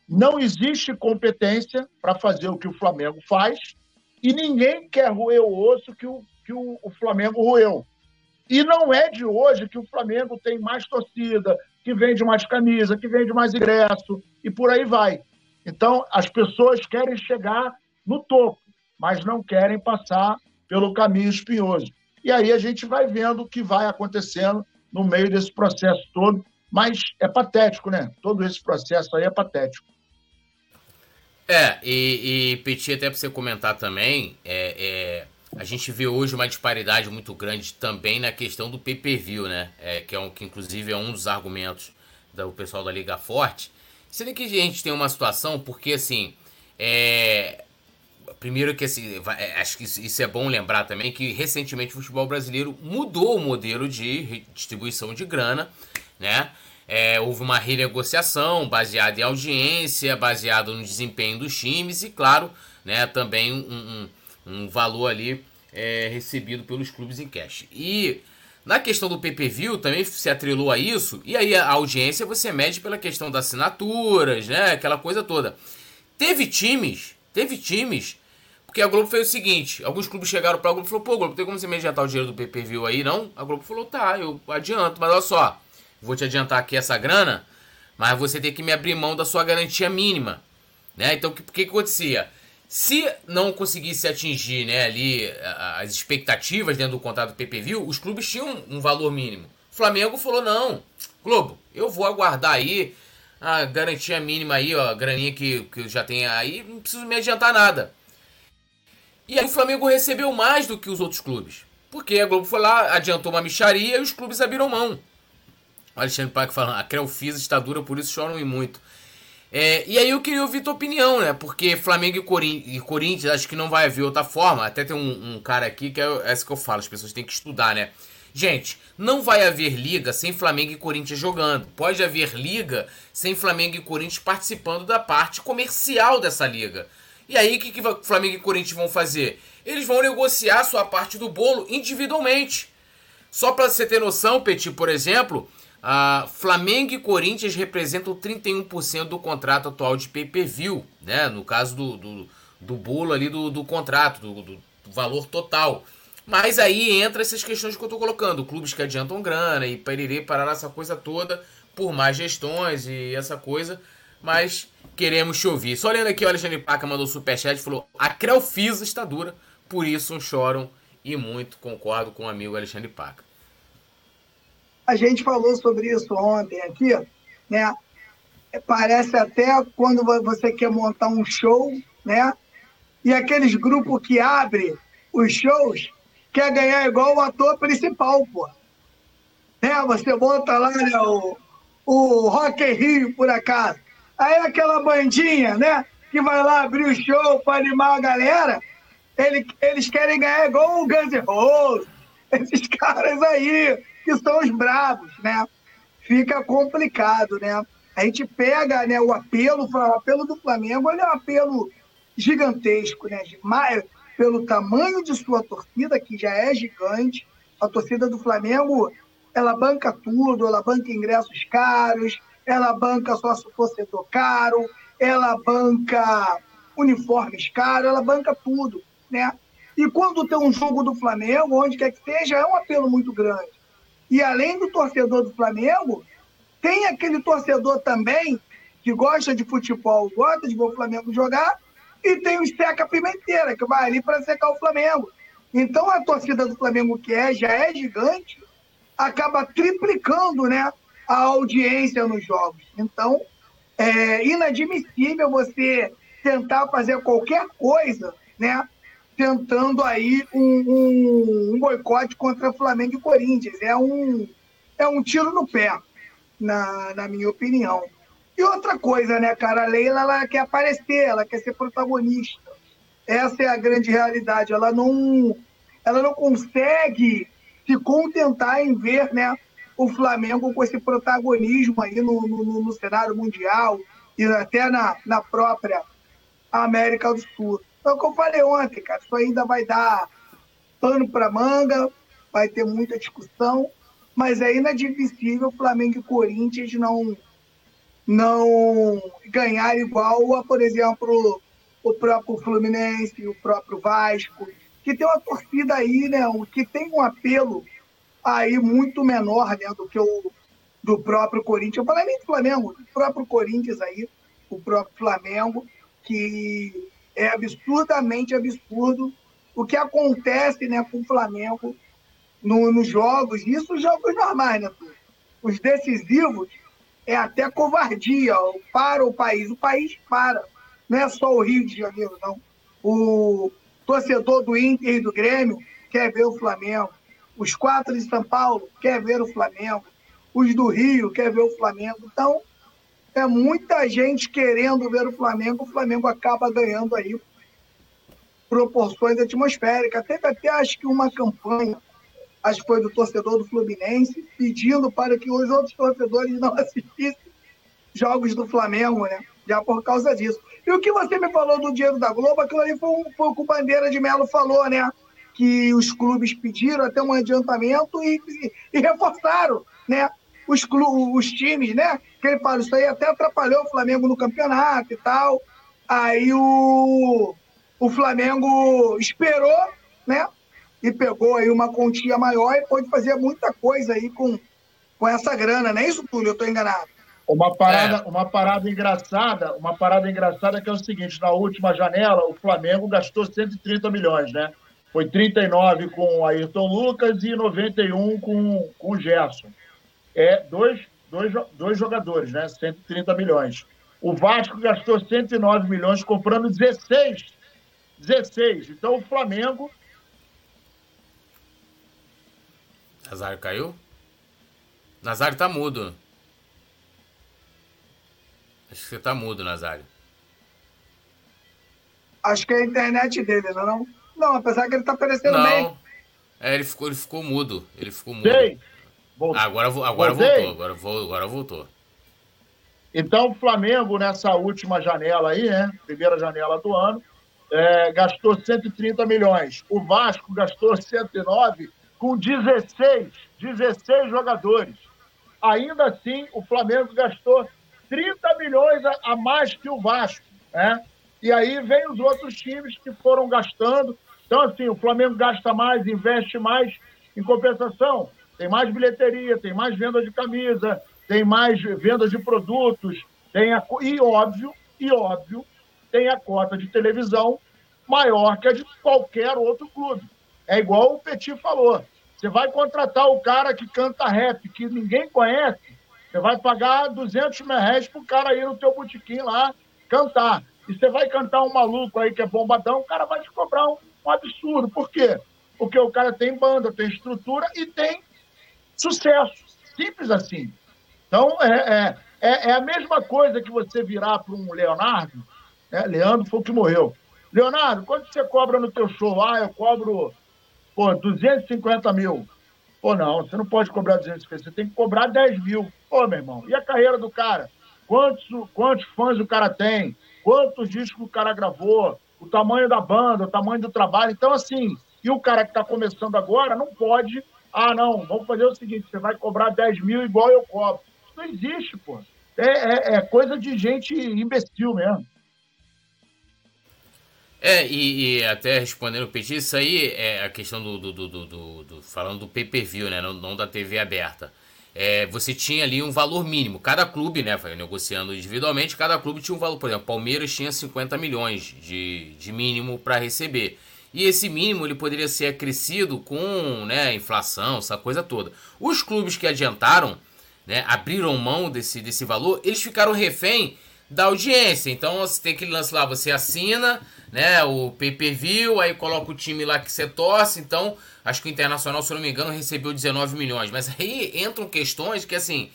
não existe competência para fazer o que o Flamengo faz, e ninguém quer roer o osso que o, que o, o Flamengo roeu. E não é de hoje que o Flamengo tem mais torcida, que vende mais camisa, que vende mais ingresso e por aí vai. Então, as pessoas querem chegar no topo, mas não querem passar pelo caminho espinhoso. E aí a gente vai vendo o que vai acontecendo no meio desse processo todo, mas é patético, né? Todo esse processo aí é patético. É, e, e Petit, até para você comentar também, é, é, a gente vê hoje uma disparidade muito grande também na questão do pay-per-view, né? É, que, é um, que inclusive é um dos argumentos do pessoal da Liga Forte. Vê que a gente tem uma situação, porque assim, é, primeiro que assim, é, acho que isso é bom lembrar também que recentemente o futebol brasileiro mudou o modelo de distribuição de grana, né? É, houve uma renegociação baseada em audiência, baseado no desempenho dos times e, claro, né, também um, um, um valor ali é, recebido pelos clubes em cash. E na questão do pay-per-view também se atrelou a isso, e aí a audiência você mede pela questão das assinaturas, né, aquela coisa toda. Teve times, teve times, porque a Globo fez o seguinte, alguns clubes chegaram para a Globo e falaram, pô Globo, tem como você me adiantar o dinheiro do pay-per-view aí, não? A Globo falou, tá, eu adianto, mas olha só, vou te adiantar aqui essa grana, mas você tem que me abrir mão da sua garantia mínima. Né? Então, o que, que acontecia? Se não conseguisse atingir né, ali as expectativas dentro do contrato do PPV, os clubes tinham um valor mínimo. O Flamengo falou: não, Globo, eu vou aguardar aí a garantia mínima aí, ó, a graninha que, que eu já tenho aí, não preciso me adiantar nada. E aí o Flamengo recebeu mais do que os outros clubes. Porque a Globo foi lá, adiantou uma micharia e os clubes abriram mão. Alexandre Pac falando, a Crelfisa está dura, por isso choram e muito. É, e aí eu queria ouvir tua opinião, né? Porque Flamengo e, Corin e Corinthians acho que não vai haver outra forma. Até tem um, um, cara aqui que é essa que eu falo, as pessoas têm que estudar, né? Gente, não vai haver liga sem Flamengo e Corinthians jogando. Pode haver liga sem Flamengo e Corinthians participando da parte comercial dessa liga. E aí o que, que Flamengo e Corinthians vão fazer? Eles vão negociar sua parte do bolo individualmente. Só para você ter noção, Petit, por exemplo, Flamengo e Corinthians representam 31% do contrato atual de pay-per-view, né? No caso do, do, do bolo ali do, do contrato, do, do, valor total. Mas aí entra essas questões que eu tô colocando, clubes que adiantam grana e pererê, parar essa coisa toda, por mais gestões e essa coisa, mas queremos te ouvir. Só olhando aqui, o Alexandre Paca mandou superchat e falou: a Crelfisa está dura, por isso choram e muito. Concordo com o amigo Alexandre Paca. A gente falou sobre isso ontem aqui, né? Parece até quando você quer montar um show, né? E aqueles grupos que abrem os shows quer ganhar igual o ator principal, pô. Né? Você monta lá né, o, o Rock Rio, por acaso. Aí aquela bandinha, né? Que vai lá abrir o show para animar a galera. Ele, eles querem ganhar igual o Guns N' Roses. [laughs] Esses caras aí que são os bravos, né? Fica complicado, né? A gente pega né, o apelo, o apelo do Flamengo, ele é um apelo gigantesco, né? Pelo tamanho de sua torcida, que já é gigante. A torcida do Flamengo, ela banca tudo, ela banca ingressos caros, ela banca sócio torcedor caro, ela banca uniformes caros, ela banca tudo, né? E quando tem um jogo do Flamengo, onde quer que seja, é um apelo muito grande. E além do torcedor do Flamengo, tem aquele torcedor também que gosta de futebol, gosta de ver o Flamengo jogar, e tem o Seca Pimenteira, que vai ali para secar o Flamengo. Então a torcida do Flamengo, que é, já é gigante, acaba triplicando né, a audiência nos jogos. Então, é inadmissível você tentar fazer qualquer coisa, né? tentando aí um, um, um boicote contra Flamengo e Corinthians. É um, é um tiro no pé, na, na minha opinião. E outra coisa, né, cara? A Leila ela quer aparecer, ela quer ser protagonista. Essa é a grande realidade. Ela não, ela não consegue se contentar em ver né, o Flamengo com esse protagonismo aí no, no, no cenário mundial e até na, na própria América do Sul. É o que eu falei ontem, cara. Isso ainda vai dar pano para manga, vai ter muita discussão, mas é inadmissível Flamengo e Corinthians não não ganhar igual a, por exemplo, o próprio Fluminense, o próprio Vasco, que tem uma torcida aí, né, que tem um apelo aí muito menor né, do que o do próprio Corinthians. Eu falei nem do Flamengo, do próprio Corinthians aí, o próprio Flamengo, que é absurdamente absurdo o que acontece né, com o Flamengo no, nos jogos, isso jogos normais, né? Os decisivos é até covardia para o país. O país para. Não é só o Rio de Janeiro, não. O torcedor do Inter e do Grêmio quer ver o Flamengo. Os quatro de São Paulo quer ver o Flamengo. Os do Rio quer ver o Flamengo. Então, é muita gente querendo ver o Flamengo, o Flamengo acaba ganhando aí proporções atmosféricas. Teve até, acho que, uma campanha, acho que foi do torcedor do Fluminense, pedindo para que os outros torcedores não [laughs] assistissem jogos do Flamengo, né? Já por causa disso. E o que você me falou do dinheiro da Globo, aquilo ali foi um pouco Bandeira de Melo falou, né? Que os clubes pediram até um adiantamento e, e, e reforçaram, né? Os, os times, né? que ele fala, isso aí até atrapalhou o Flamengo no campeonato e tal. Aí o, o Flamengo esperou, né? E pegou aí uma quantia maior e pode fazer muita coisa aí com, com essa grana, não é isso, Túlio? Eu estou enganado. Uma parada, é. uma parada engraçada, uma parada engraçada que é o seguinte, na última janela, o Flamengo gastou 130 milhões, né? Foi 39 com o Ayrton Lucas e 91 com, com o Gerson. É dois dois, dois jogadores, né? 130 milhões. O Vasco gastou 109 milhões comprando 16. 16. Então o Flamengo. Nazário caiu? Nazário tá mudo. Acho que você tá mudo, Nazário. Acho que é a internet dele, não é não? Não, apesar que ele tá aparecendo não. bem. É, ele ficou, ele ficou mudo. Ele ficou mudo. Sei. Voltou. Agora, agora voltou, agora, agora voltou. Então, o Flamengo, nessa última janela aí, né? Primeira janela do ano, é, gastou 130 milhões. O Vasco gastou 109 com 16, 16 jogadores. Ainda assim, o Flamengo gastou 30 milhões a, mais que o Vasco, né? E aí vem os outros times que foram gastando. Então, assim, o Flamengo gasta mais, investe mais. Em compensação, tem mais bilheteria, tem mais venda de camisa, tem mais venda de produtos, tem a, e óbvio, e óbvio, tem a cota de televisão maior que a de qualquer outro clube. É igual o Petit falou. Você vai contratar o cara que canta rap, que ninguém conhece, você vai pagar 200 mil reais pro cara ir no teu botequim lá cantar. E você vai cantar um maluco aí que é bombadão, o cara vai te cobrar um, um absurdo. Por quê? Porque o cara tem banda, tem estrutura e tem sucesso. Simples assim. Então, é, é, é, é a mesma coisa que você virar para um Leonardo, né? Leandro foi o que morreu. Leonardo, quanto você cobra no teu show? Ah, eu cobro pô, 250 mil. Pô, não, você não pode cobrar 250, você tem que cobrar 10 mil. Pô, meu irmão, e a carreira do cara? Quantos, quantos fãs o cara tem? Quantos discos o cara gravou? O tamanho da banda, o tamanho do trabalho. Então, assim, e o cara que está começando agora não pode. Ah, não, vamos fazer o seguinte: você vai cobrar 10 mil igual eu cobro. Isso não existe, pô. É, é, é coisa de gente imbecil mesmo. É, e, e, até respondendo o Petit, isso aí é a questão do. do, do, do, do falando do pay per view, né? Não, não da TV aberta. É, você tinha ali um valor mínimo. Cada clube, né? Negociando individualmente, cada clube tinha um valor. Por exemplo, Palmeiras tinha 50 milhões de, de mínimo para receber. E esse mínimo ele poderia ser acrescido com né, inflação, essa coisa toda. Os clubes que adiantaram, né, abriram mão desse, desse valor, eles ficaram refém da audiência. Então você tem aquele lance lá, você assina, né, o pay-per-view, aí coloca o time lá que você torce. Então, acho que o Internacional, se eu não me engano, recebeu 19 milhões. Mas aí entram questões que assim,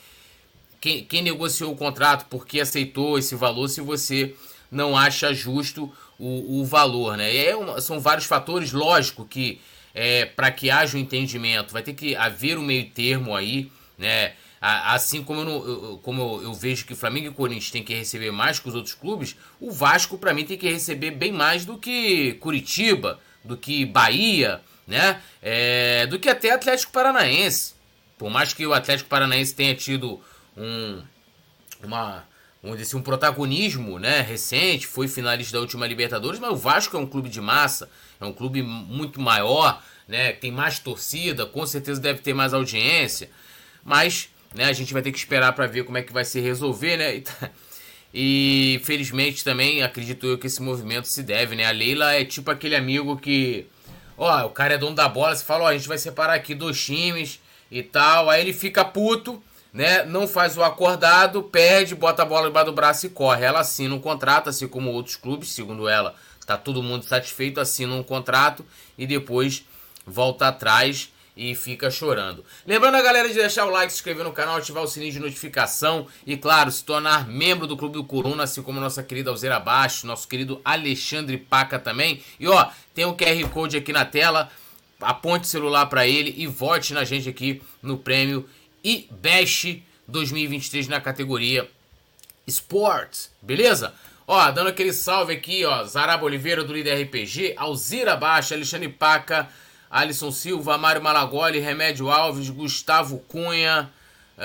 quem, quem negociou o contrato, por que aceitou esse valor, se você não acha justo o, o valor, né? E é são vários fatores, lógico que é, para que haja um entendimento, vai ter que haver um meio termo aí, né? Assim como eu, eu como eu vejo que Flamengo e Corinthians têm que receber mais que os outros clubes, o Vasco, para mim, tem que receber bem mais do que Curitiba, do que Bahia, né? É, do que até Atlético Paranaense. Por mais que o Atlético Paranaense tenha tido um, uma, vamos dizer assim, um protagonismo né, recente, foi finalista da última Libertadores, mas o Vasco é um clube de massa, é um clube muito maior, né, tem mais torcida, com certeza deve ter mais audiência, mas né? A gente vai ter que esperar para ver como é que vai se resolver, né? [laughs] E, tá, e felizmente também acredito eu que esse movimento se deve, né? A Leila é tipo aquele amigo que, ó, o cara é dono da bola, você fala, ó, a gente vai separar aqui dois times e tal, aí ele fica puto, né? Não faz o acordado, perde, bota a bola debaixo do braço e corre. Ela assina um contrato, assim como outros clubes, segundo ela, tá todo mundo satisfeito, assina um contrato e depois volta atrás e fica chorando. Lembrando a galera de deixar o like, se inscrever no canal, ativar o sininho de notificação e, claro, se tornar membro do Clube do Coruna, assim como nossa querida Alzeira Baixo, nosso querido Alexandre Paca também. E ó, tem o QR Code aqui na tela, aponte o celular para ele e vote na gente aqui no prêmio IBEST 2023 na categoria Sports, beleza? Ó, dando aquele salve aqui, ó, Zaraba Oliveira do Líder RPG, Alzira Baixa, Alexandre Paca, Alisson Silva, Mário Malagoli, Remédio Alves, Gustavo Cunha. Uh...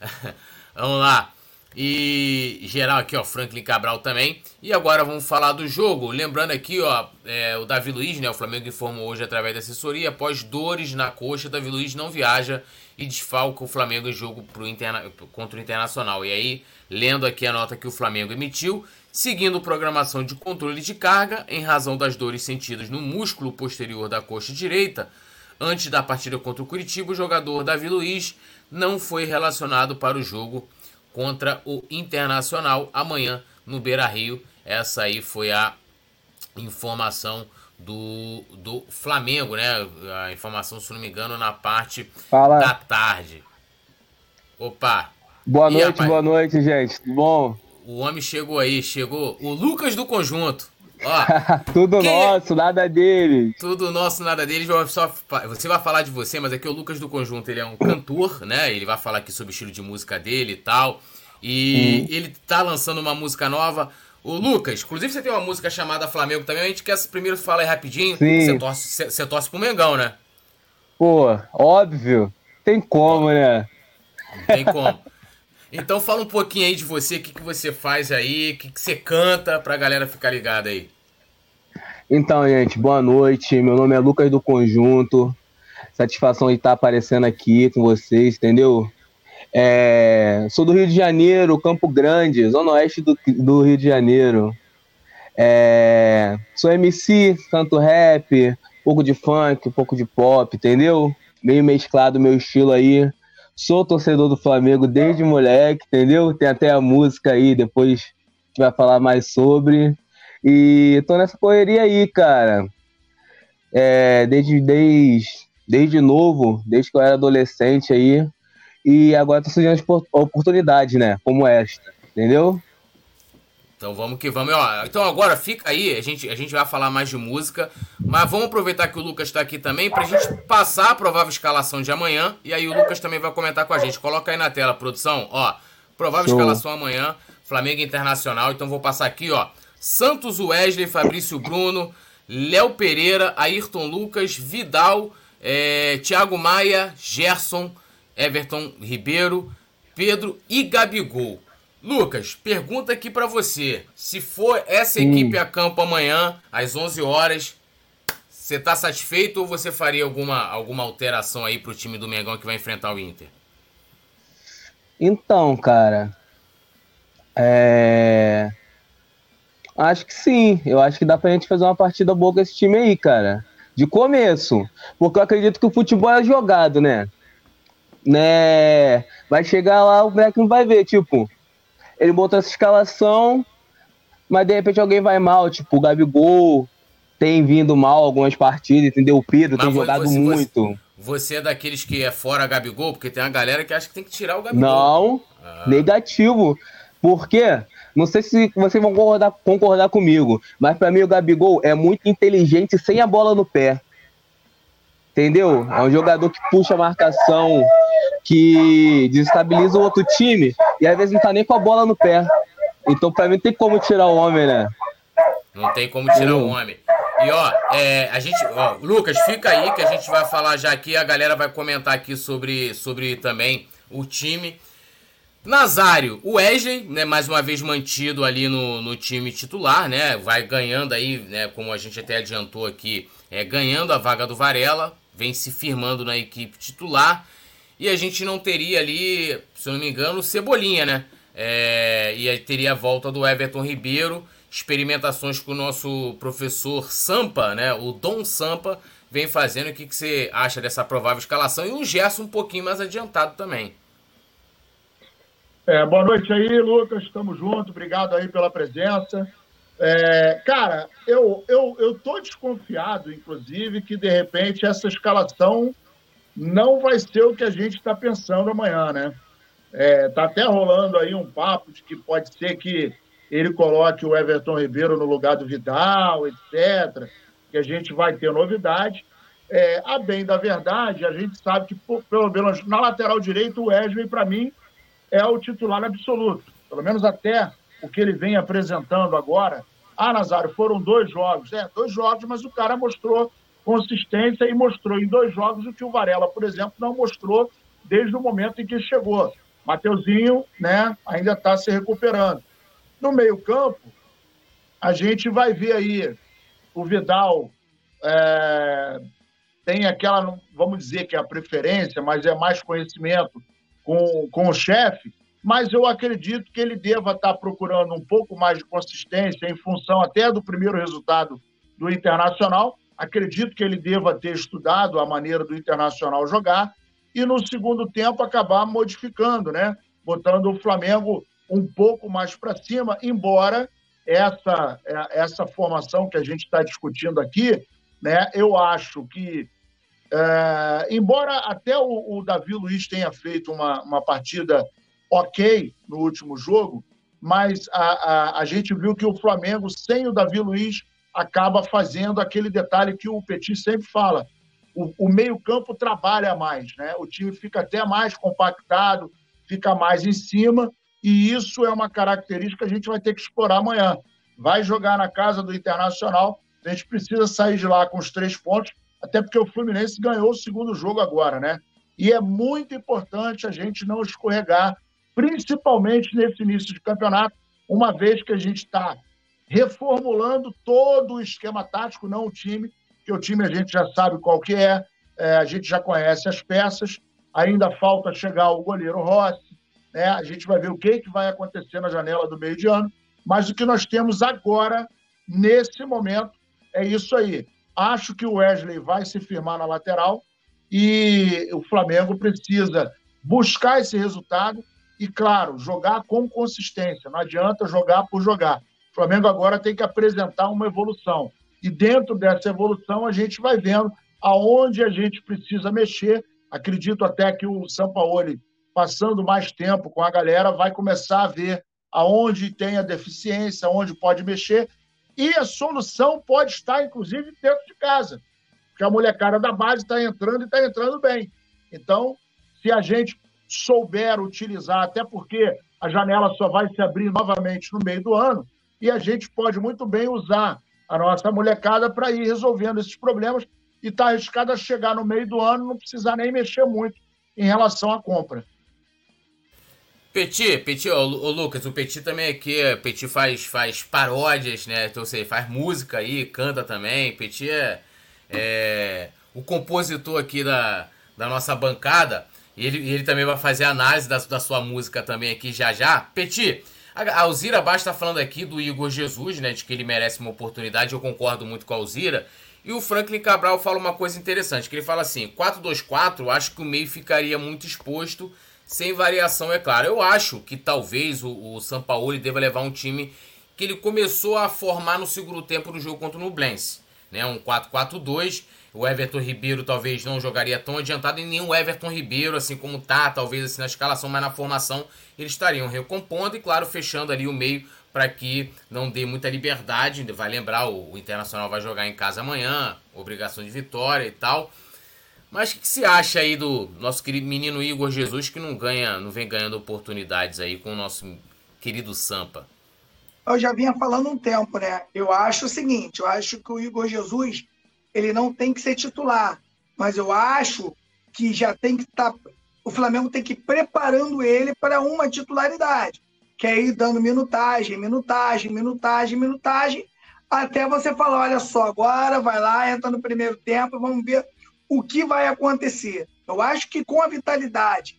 [laughs] vamos lá. E geral aqui, ó, Franklin Cabral também. E agora vamos falar do jogo. Lembrando aqui, ó, é, o Davi Luiz, né? O Flamengo informou hoje através da assessoria. Após dores na coxa, Davi Luiz não viaja e desfalca o Flamengo em jogo pro interna contra o Internacional. E aí, lendo aqui a nota que o Flamengo emitiu, seguindo programação de controle de carga em razão das dores sentidas no músculo posterior da coxa direita. Antes da partida contra o Curitiba, o jogador Davi Luiz não foi relacionado para o jogo contra o Internacional amanhã no Beira-Rio. Essa aí foi a informação do, do Flamengo, né? A informação, se não me engano, na parte Fala. da tarde. Opa! Boa noite, boa noite, gente. Tudo bom? O homem chegou aí, chegou. O Lucas do Conjunto. Ó, [laughs] Tudo quem... nosso, nada dele. Tudo nosso, nada dele. Só, você vai falar de você, mas aqui o Lucas do Conjunto, ele é um cantor, né? Ele vai falar aqui sobre o estilo de música dele e tal. E hum. ele tá lançando uma música nova. O Lucas, inclusive você tem uma música chamada Flamengo também, a gente quer primeiro falar aí rapidinho. Sim. Você torce, você, você torce pro Mengão, né? Pô, óbvio. Tem como, né? Não tem como. Então fala um pouquinho aí de você, o que, que você faz aí, o que, que você canta pra galera ficar ligada aí. Então, gente, boa noite. Meu nome é Lucas do Conjunto. Satisfação de estar aparecendo aqui com vocês, entendeu? É, sou do Rio de Janeiro, Campo Grande, zona oeste do, do Rio de Janeiro. É, sou MC, canto rap, pouco de funk, pouco de pop, entendeu? Meio mesclado meu estilo aí. Sou torcedor do Flamengo desde moleque, entendeu? Tem até a música aí, depois a gente vai falar mais sobre. E tô nessa correria aí, cara. É, desde, desde, desde novo, desde que eu era adolescente aí, e agora tá surgindo oportunidades, né? Como esta, entendeu? Então vamos que vamos. Ó, então agora fica aí, a gente, a gente vai falar mais de música, mas vamos aproveitar que o Lucas está aqui também para a gente passar a provável escalação de amanhã e aí o Lucas também vai comentar com a gente. Coloca aí na tela, produção, ó, provável Show. escalação amanhã, Flamengo Internacional. Então vou passar aqui, ó, Santos Wesley, Fabrício Bruno, Léo Pereira, Ayrton Lucas, Vidal, é, Thiago Maia, Gerson, Everton Ribeiro, Pedro e Gabigol. Lucas, pergunta aqui para você. Se for essa equipe a campo amanhã, às 11 horas, você tá satisfeito ou você faria alguma, alguma alteração aí pro time do Mengão que vai enfrentar o Inter? Então, cara. É. Acho que sim. Eu acho que dá pra gente fazer uma partida boa com esse time aí, cara. De começo. Porque eu acredito que o futebol é jogado, né? Né? Vai chegar lá, o moleque não vai ver, tipo, ele botou essa escalação, mas de repente alguém vai mal, tipo, o Gabigol tem vindo mal algumas partidas, entendeu? O Pedro mas tem jogado você, muito. Você é daqueles que é fora Gabigol, porque tem uma galera que acha que tem que tirar o Gabigol. Não, ah. negativo. Por quê? Não sei se vocês vão concordar, concordar comigo, mas para mim o Gabigol é muito inteligente sem a bola no pé. Entendeu? É um jogador que puxa a marcação, que desestabiliza o outro time e às vezes não tá nem com a bola no pé. Então, pra mim, não tem como tirar o homem, né? Não tem como tirar o homem. E ó, é, a gente, ó, Lucas, fica aí que a gente vai falar já aqui, a galera vai comentar aqui sobre, sobre também o time. Nazário, o Wesley, né, mais uma vez mantido ali no, no time titular, né, vai ganhando aí, né, como a gente até adiantou aqui, é, ganhando a vaga do Varela, vem se firmando na equipe titular. E a gente não teria ali, se eu não me engano, Cebolinha, né? É, e aí teria a volta do Everton Ribeiro, experimentações que o nosso professor Sampa, né? O Dom Sampa, vem fazendo. O que, que você acha dessa provável escalação? E o Gerson um pouquinho mais adiantado também. É, boa noite aí, Lucas. Estamos juntos. Obrigado aí pela presença. É, cara, eu, eu, eu tô desconfiado, inclusive, que de repente essa escalação não vai ser o que a gente está pensando amanhã, né? É, tá até rolando aí um papo de que pode ser que ele coloque o Everton Ribeiro no lugar do Vidal, etc. Que a gente vai ter novidade. É, a bem da verdade, a gente sabe que, pelo menos na lateral direito, o Wesley, para mim, é o titular absoluto. Pelo menos até o que ele vem apresentando agora. Ah, Nazário, foram dois jogos. É, dois jogos, mas o cara mostrou consistência e mostrou em dois jogos o que o Varela, por exemplo, não mostrou desde o momento em que chegou. Mateuzinho, né, ainda está se recuperando. No meio-campo, a gente vai ver aí o Vidal é, tem aquela, vamos dizer que é a preferência, mas é mais conhecimento com, com o chefe mas eu acredito que ele deva estar procurando um pouco mais de consistência em função até do primeiro resultado do Internacional. Acredito que ele deva ter estudado a maneira do Internacional jogar e no segundo tempo acabar modificando, né? Botando o Flamengo um pouco mais para cima, embora essa essa formação que a gente está discutindo aqui, né? Eu acho que é, embora até o, o Davi Luiz tenha feito uma, uma partida ok no último jogo, mas a, a, a gente viu que o Flamengo, sem o Davi Luiz, acaba fazendo aquele detalhe que o Petit sempre fala. O, o meio-campo trabalha mais, né? O time fica até mais compactado, fica mais em cima, e isso é uma característica que a gente vai ter que explorar amanhã. vai jogar na casa do Internacional. A gente precisa sair de lá com os três pontos, até porque o Fluminense ganhou o segundo jogo agora, né? E é muito importante a gente não escorregar, principalmente nesse início de campeonato, uma vez que a gente está reformulando todo o esquema tático, não o time, que o time a gente já sabe qual que é, é a gente já conhece as peças, ainda falta chegar o goleiro Rossi, né? a gente vai ver o que, que vai acontecer na janela do meio de ano, mas o que nós temos agora, nesse momento, é isso aí. Acho que o Wesley vai se firmar na lateral e o Flamengo precisa buscar esse resultado e, claro, jogar com consistência. Não adianta jogar por jogar. O Flamengo agora tem que apresentar uma evolução. E dentro dessa evolução, a gente vai vendo aonde a gente precisa mexer. Acredito até que o Sampaoli, passando mais tempo com a galera, vai começar a ver aonde tem a deficiência, aonde pode mexer. E a solução pode estar, inclusive, dentro de casa. Porque a molecada da base está entrando e está entrando bem. Então, se a gente souber utilizar, até porque a janela só vai se abrir novamente no meio do ano, e a gente pode muito bem usar a nossa molecada para ir resolvendo esses problemas e está arriscado a chegar no meio do ano não precisar nem mexer muito em relação à compra. Petit, Petit, ô, Lucas, o Petit também aqui, Petit faz, faz paródias, né? Então, você faz música aí, canta também. Petit é, é o compositor aqui da, da nossa bancada. E ele, ele também vai fazer análise da, da sua música também aqui já já. Petit, a Alzira Bastos está falando aqui do Igor Jesus, né? De que ele merece uma oportunidade. Eu concordo muito com a Alzira. E o Franklin Cabral fala uma coisa interessante, que ele fala assim, 4-2-4, acho que o meio ficaria muito exposto, sem variação, é claro. Eu acho que talvez o, o Sampaoli deva levar um time que ele começou a formar no segundo tempo do jogo contra o Nublense. Né? Um 4-4-2, o Everton Ribeiro talvez não jogaria tão adiantado e nem o Everton Ribeiro, assim como tá, talvez assim na escalação, mas na formação eles estariam recompondo e, claro, fechando ali o meio para que não dê muita liberdade. Vai lembrar, o, Internacional vai jogar em casa amanhã, obrigação de vitória e tal. Mas o que, você acha aí do nosso querido menino Igor Jesus que não ganha, não vem ganhando oportunidades aí com o nosso querido Sampa? Eu já vinha falando um tempo, né? Eu acho o seguinte, eu acho que o Igor Jesus ele não tem que ser titular, mas eu acho que já tem que estar. Tá, o Flamengo tem que ir preparando ele para uma titularidade, que é ir dando minutagem, minutagem, minutagem, minutagem, até você falar: olha só, agora vai lá, entra no primeiro tempo, vamos ver o que vai acontecer. Eu acho que com a vitalidade,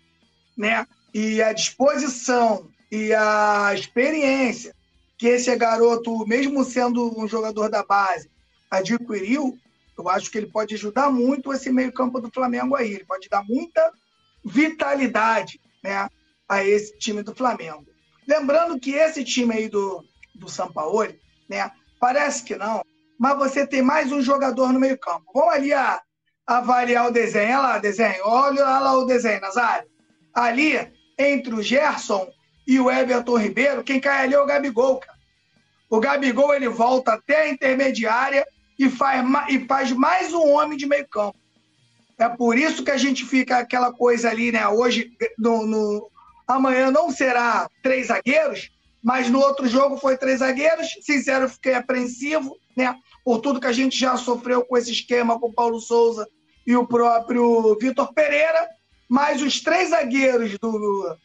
né, e a disposição e a experiência que esse garoto, mesmo sendo um jogador da base, adquiriu, eu acho que ele pode ajudar muito esse meio-campo do Flamengo aí. Ele pode dar muita vitalidade né, a esse time do Flamengo. Lembrando que esse time aí do, do Sampaoli, né, parece que não, mas você tem mais um jogador no meio-campo. Vamos ali a, avaliar o desenho. Olha lá, desenho. Olha lá o desenho, Nazário. Ali, entre o Gerson e o Everton Ribeiro, quem cai ali é o Gabigol, cara. O Gabigol ele volta até a intermediária e faz, e faz mais um homem de meio campo. É por isso que a gente fica aquela coisa ali, né? Hoje, no, no, amanhã não será três zagueiros, mas no outro jogo foi três zagueiros. Sincero, fiquei apreensivo, né? Por tudo que a gente já sofreu com esse esquema com o Paulo Souza e o próprio Vitor Pereira. Mas os três zagueiros do,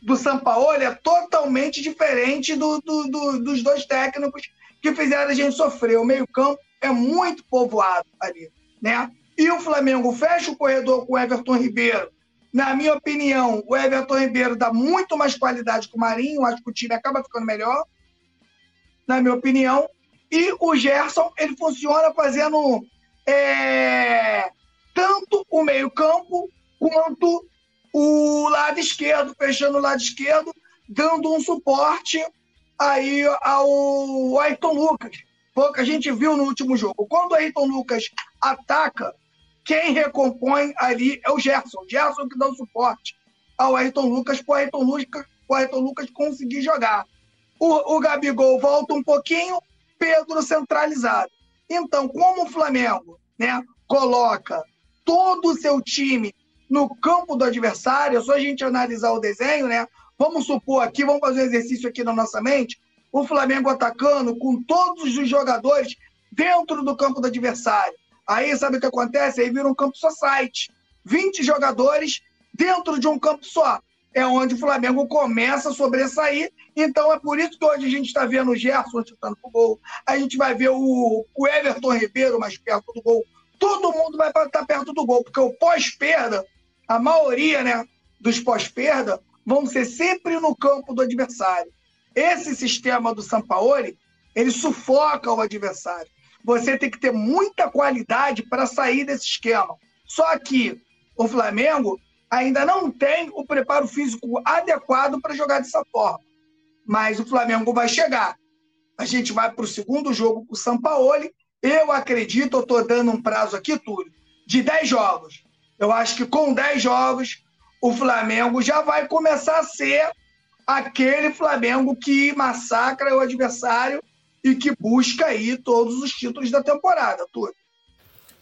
do Sampaoli é totalmente diferente do, do, do, dos dois técnicos que fizeram a gente sofrer. O meio-campo é muito povoado ali, né? E o Flamengo fecha o corredor com o Everton Ribeiro. Na minha opinião, o Everton Ribeiro dá muito mais qualidade que o Marinho. Acho que o time acaba ficando melhor, na minha opinião. E o Gerson, ele funciona fazendo é, tanto o meio-campo quanto o lado esquerdo, fechando o lado esquerdo, dando um suporte aí ao Ayrton Lucas. Foi o que a gente viu no último jogo. Quando o Ayrton Lucas ataca, quem recompõe ali é o Gerson. O Gerson que dá o suporte ao Ayrton Lucas para o Ayrton Lucas, Ayrton Lucas conseguir jogar. O, o Gabigol volta um pouquinho, Pedro centralizado. Então, como o Flamengo né, coloca todo o seu time no campo do adversário, é só a gente analisar o desenho, né? Vamos supor aqui, vamos fazer um exercício aqui na nossa mente. O Flamengo atacando com todos os jogadores dentro do campo do adversário. Aí sabe o que acontece? Aí vira um campo só site. 20 jogadores dentro de um campo só. É onde o Flamengo começa a sobressair. Então é por isso que hoje a gente está vendo o Gerson chutando pro gol. A gente vai ver o, o Everton Ribeiro mais perto do gol. Todo mundo vai estar perto do gol, porque o pós-perda, a maioria né, dos pós-perda, vão ser sempre no campo do adversário. Esse sistema do Sampaoli, ele sufoca o adversário. Você tem que ter muita qualidade para sair desse esquema. Só que o Flamengo ainda não tem o preparo físico adequado para jogar dessa forma. Mas o Flamengo vai chegar. A gente vai para o segundo jogo com o Sampaoli. Eu acredito, eu estou dando um prazo aqui, Túlio, de 10 jogos. Eu acho que com 10 jogos o Flamengo já vai começar a ser aquele Flamengo que massacra o adversário e que busca aí todos os títulos da temporada, tudo.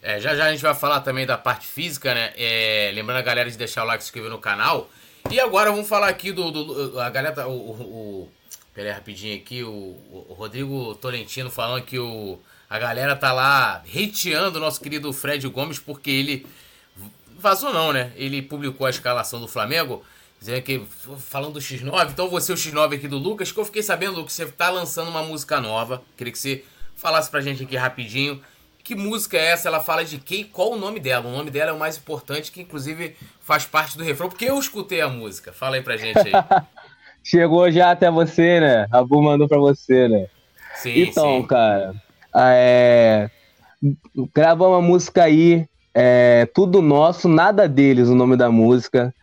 É, já já a gente vai falar também da parte física, né? É, lembrando a galera de deixar o like e se inscrever no canal. E agora vamos falar aqui do. do a galera. Tá, o, o, o, pera aí rapidinho aqui. O, o Rodrigo Tolentino falando que o, a galera tá lá hateando o nosso querido Fred Gomes porque ele Vazou não, né? Ele publicou a escalação do Flamengo, dizendo que falando do X9, então você o X9 aqui do Lucas, que eu fiquei sabendo, Lucas, você tá lançando uma música nova. Queria que você falasse pra gente aqui rapidinho. Que música é essa? Ela fala de quem? Qual o nome dela? O nome dela é o mais importante, que inclusive faz parte do refrão, porque eu escutei a música. Fala aí pra gente aí. [laughs] Chegou já até você, né? A Bu mandou pra você, né? Sim, então, sim. cara, é... gravou uma música aí é, Tudo Nosso, Nada Deles, o nome da música.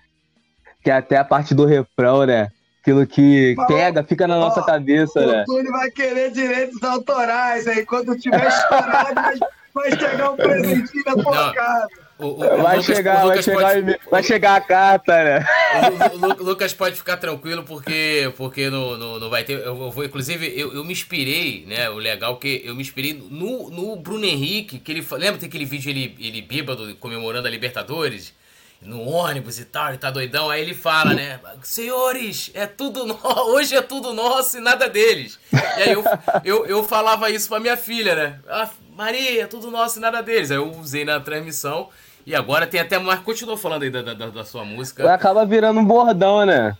Que é até a parte do refrão, né? Aquilo que Mas, pega, fica na ó, nossa cabeça, o né? O Túlio vai querer direitos autorais aí. Quando tiver estourado, vai, vai chegar um presentinho na tua casa. O, o, vai, Lucas, chegar, vai, chegar, pode, vai chegar a carta, né? O, Lucas pode ficar tranquilo porque, porque no, no, no vai ter. Eu, vou, inclusive, eu, eu me inspirei, né? O legal é que eu me inspirei no, no Bruno Henrique, que ele lembra tem aquele vídeo ele, ele bêbado comemorando a Libertadores? No ônibus e tal, ele tá doidão. Aí ele fala, né? Senhores, é tudo no... [laughs] hoje é tudo nosso e nada deles. E aí eu, eu, eu falava isso pra minha filha, né? Ah, Maria, é tudo nosso e nada deles. Aí eu usei na transmissão. E agora tem até mais. Continua falando aí da, da, da sua música. Acaba virando um bordão, né?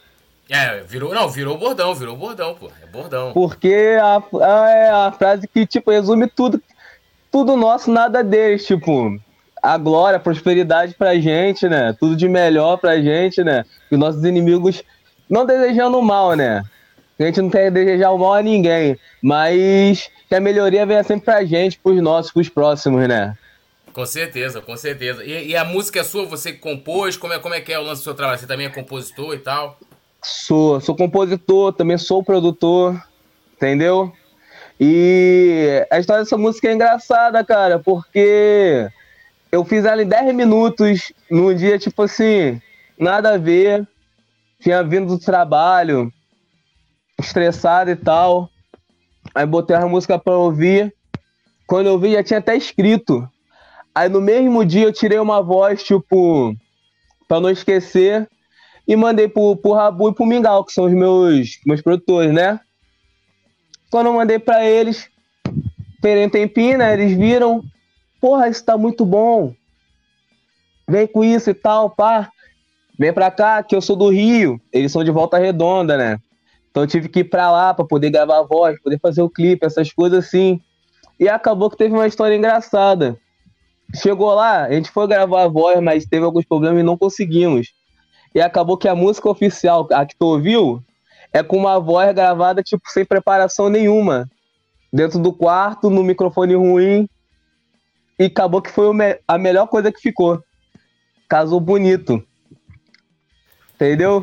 É, virou. Não, virou bordão, virou bordão, pô. É bordão. Porque a, a, é a frase que, tipo, resume tudo. Tudo nosso, nada deles, tipo. A glória, a prosperidade pra gente, né? Tudo de melhor pra gente, né? E nossos inimigos não desejando mal, né? A gente não quer desejar o mal a ninguém, mas que a melhoria venha sempre pra gente, pros nossos, pros próximos, né? Com certeza, com certeza. E, e, a música é sua, você compôs? Como é, como é que é o lance do seu trabalho? Você também é compositor e tal? Sou, sou compositor, também sou produtor, entendeu? E a história dessa música é engraçada, cara, porque eu fiz ela em 10 minutos, num dia, tipo assim, nada a ver. Tinha vindo do trabalho, estressado e tal. Aí botei a música pra ouvir. Quando eu vi, já tinha até escrito. Aí no mesmo dia eu tirei uma voz, tipo, pra não esquecer, e mandei pro, pro Rabu e pro Mingau, que são os meus, meus produtores, né? Quando eu mandei pra eles, terem um tempinho, né? Eles viram, porra, isso tá muito bom. Vem com isso e tal, pá. Vem pra cá, que eu sou do Rio. Eles são de volta redonda, né? Então eu tive que ir pra lá pra poder gravar a voz, poder fazer o clipe, essas coisas assim. E acabou que teve uma história engraçada. Chegou lá, a gente foi gravar a voz, mas teve alguns problemas e não conseguimos. E acabou que a música oficial, a que tu ouviu, é com uma voz gravada, tipo, sem preparação nenhuma. Dentro do quarto, no microfone ruim. E acabou que foi a melhor coisa que ficou. Casou bonito. Entendeu?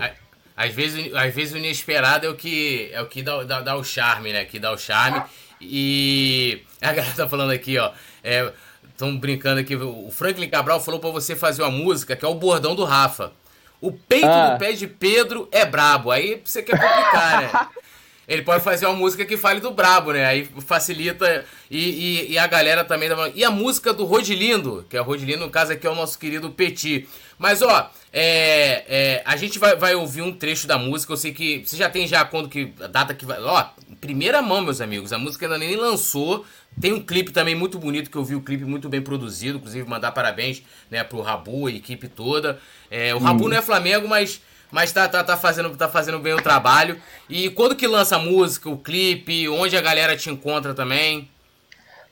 Às vezes, às vezes o inesperado é o que, é o que dá, dá, dá o charme, né? Que dá o charme. E [laughs] a galera tá falando aqui, ó. É, Estão brincando aqui. O Franklin Cabral falou para você fazer uma música que é o bordão do Rafa. O peito ah. do pé de Pedro é brabo. Aí você quer complicar, né? [laughs] Ele pode fazer uma música que fale do brabo, né? Aí facilita. E, e, e a galera também. E a música do Rodilindo, que é o Rodilindo, no caso aqui é o nosso querido Petit. Mas, ó, é, é, a gente vai, vai ouvir um trecho da música. Eu sei que. Você já tem já quando que. A data que vai. Ó, primeira mão, meus amigos. A música ainda nem lançou. Tem um clipe também muito bonito que eu vi, o clipe muito bem produzido. Inclusive, mandar parabéns né, pro Rabu, a equipe toda. É, o Rabu hum. não é Flamengo, mas, mas tá, tá, tá, fazendo, tá fazendo bem o trabalho. E quando que lança a música, o clipe, onde a galera te encontra também?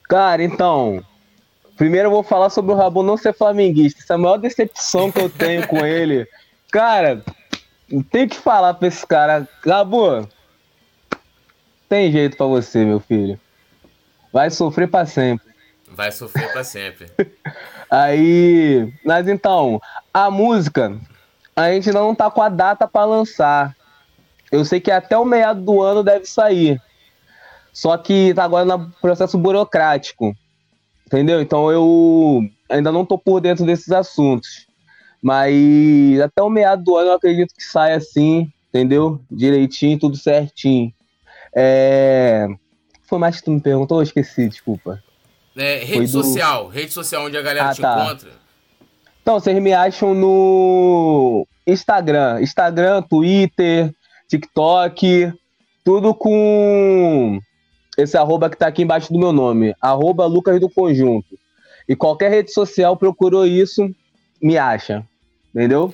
Cara, então. Primeiro eu vou falar sobre o Rabu não ser flamenguista. Essa é a maior decepção que eu tenho com [laughs] ele. Cara, tem que falar pra esse cara. Rabu, tem jeito para você, meu filho. Vai sofrer para sempre. Vai sofrer para sempre. [laughs] Aí, mas então, a música, a gente não tá com a data para lançar. Eu sei que até o meado do ano deve sair. Só que tá agora no processo burocrático. Entendeu? Então eu ainda não tô por dentro desses assuntos. Mas até o meado do ano eu acredito que sai assim, entendeu? Direitinho, tudo certinho. É... Foi mais que tu me perguntou? Eu esqueci, desculpa. É, rede do... social, rede social onde a galera ah, te tá. encontra. Então, vocês me acham no Instagram, Instagram, Twitter, TikTok, tudo com esse arroba que tá aqui embaixo do meu nome, arroba Lucas do Conjunto. E qualquer rede social procurou isso, me acha. Entendeu?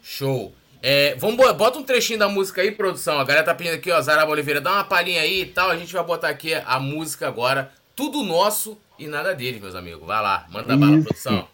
Show. É, vamos, bota um trechinho da música aí, produção. A galera tá pedindo aqui, ó, Zaraba Oliveira, dá uma palhinha aí e tal. A gente vai botar aqui a música agora. Tudo nosso e nada deles, meus amigos. Vai lá, manda bala, produção.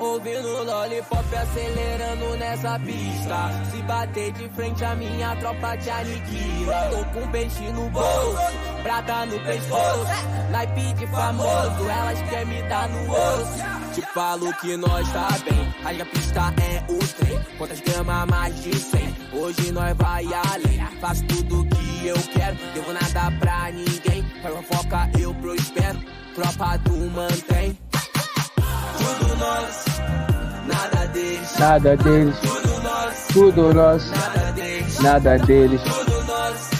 Ouvindo lollipop acelerando nessa pista. Se bater de frente a minha tropa te aniquila. Tô com peixe no bolso, prata no pescoço. Naipe de famoso, elas querem me dar no osso. Te falo que nós tá bem, a pista é o trem. Quantas gramas mais de 100, hoje nós vai além. Faço tudo que eu quero, devo nada pra ninguém. Pra foca eu prospero, tropa do mantém tudo nós, nada deles. Nada deles. Tudo nós, nada deles.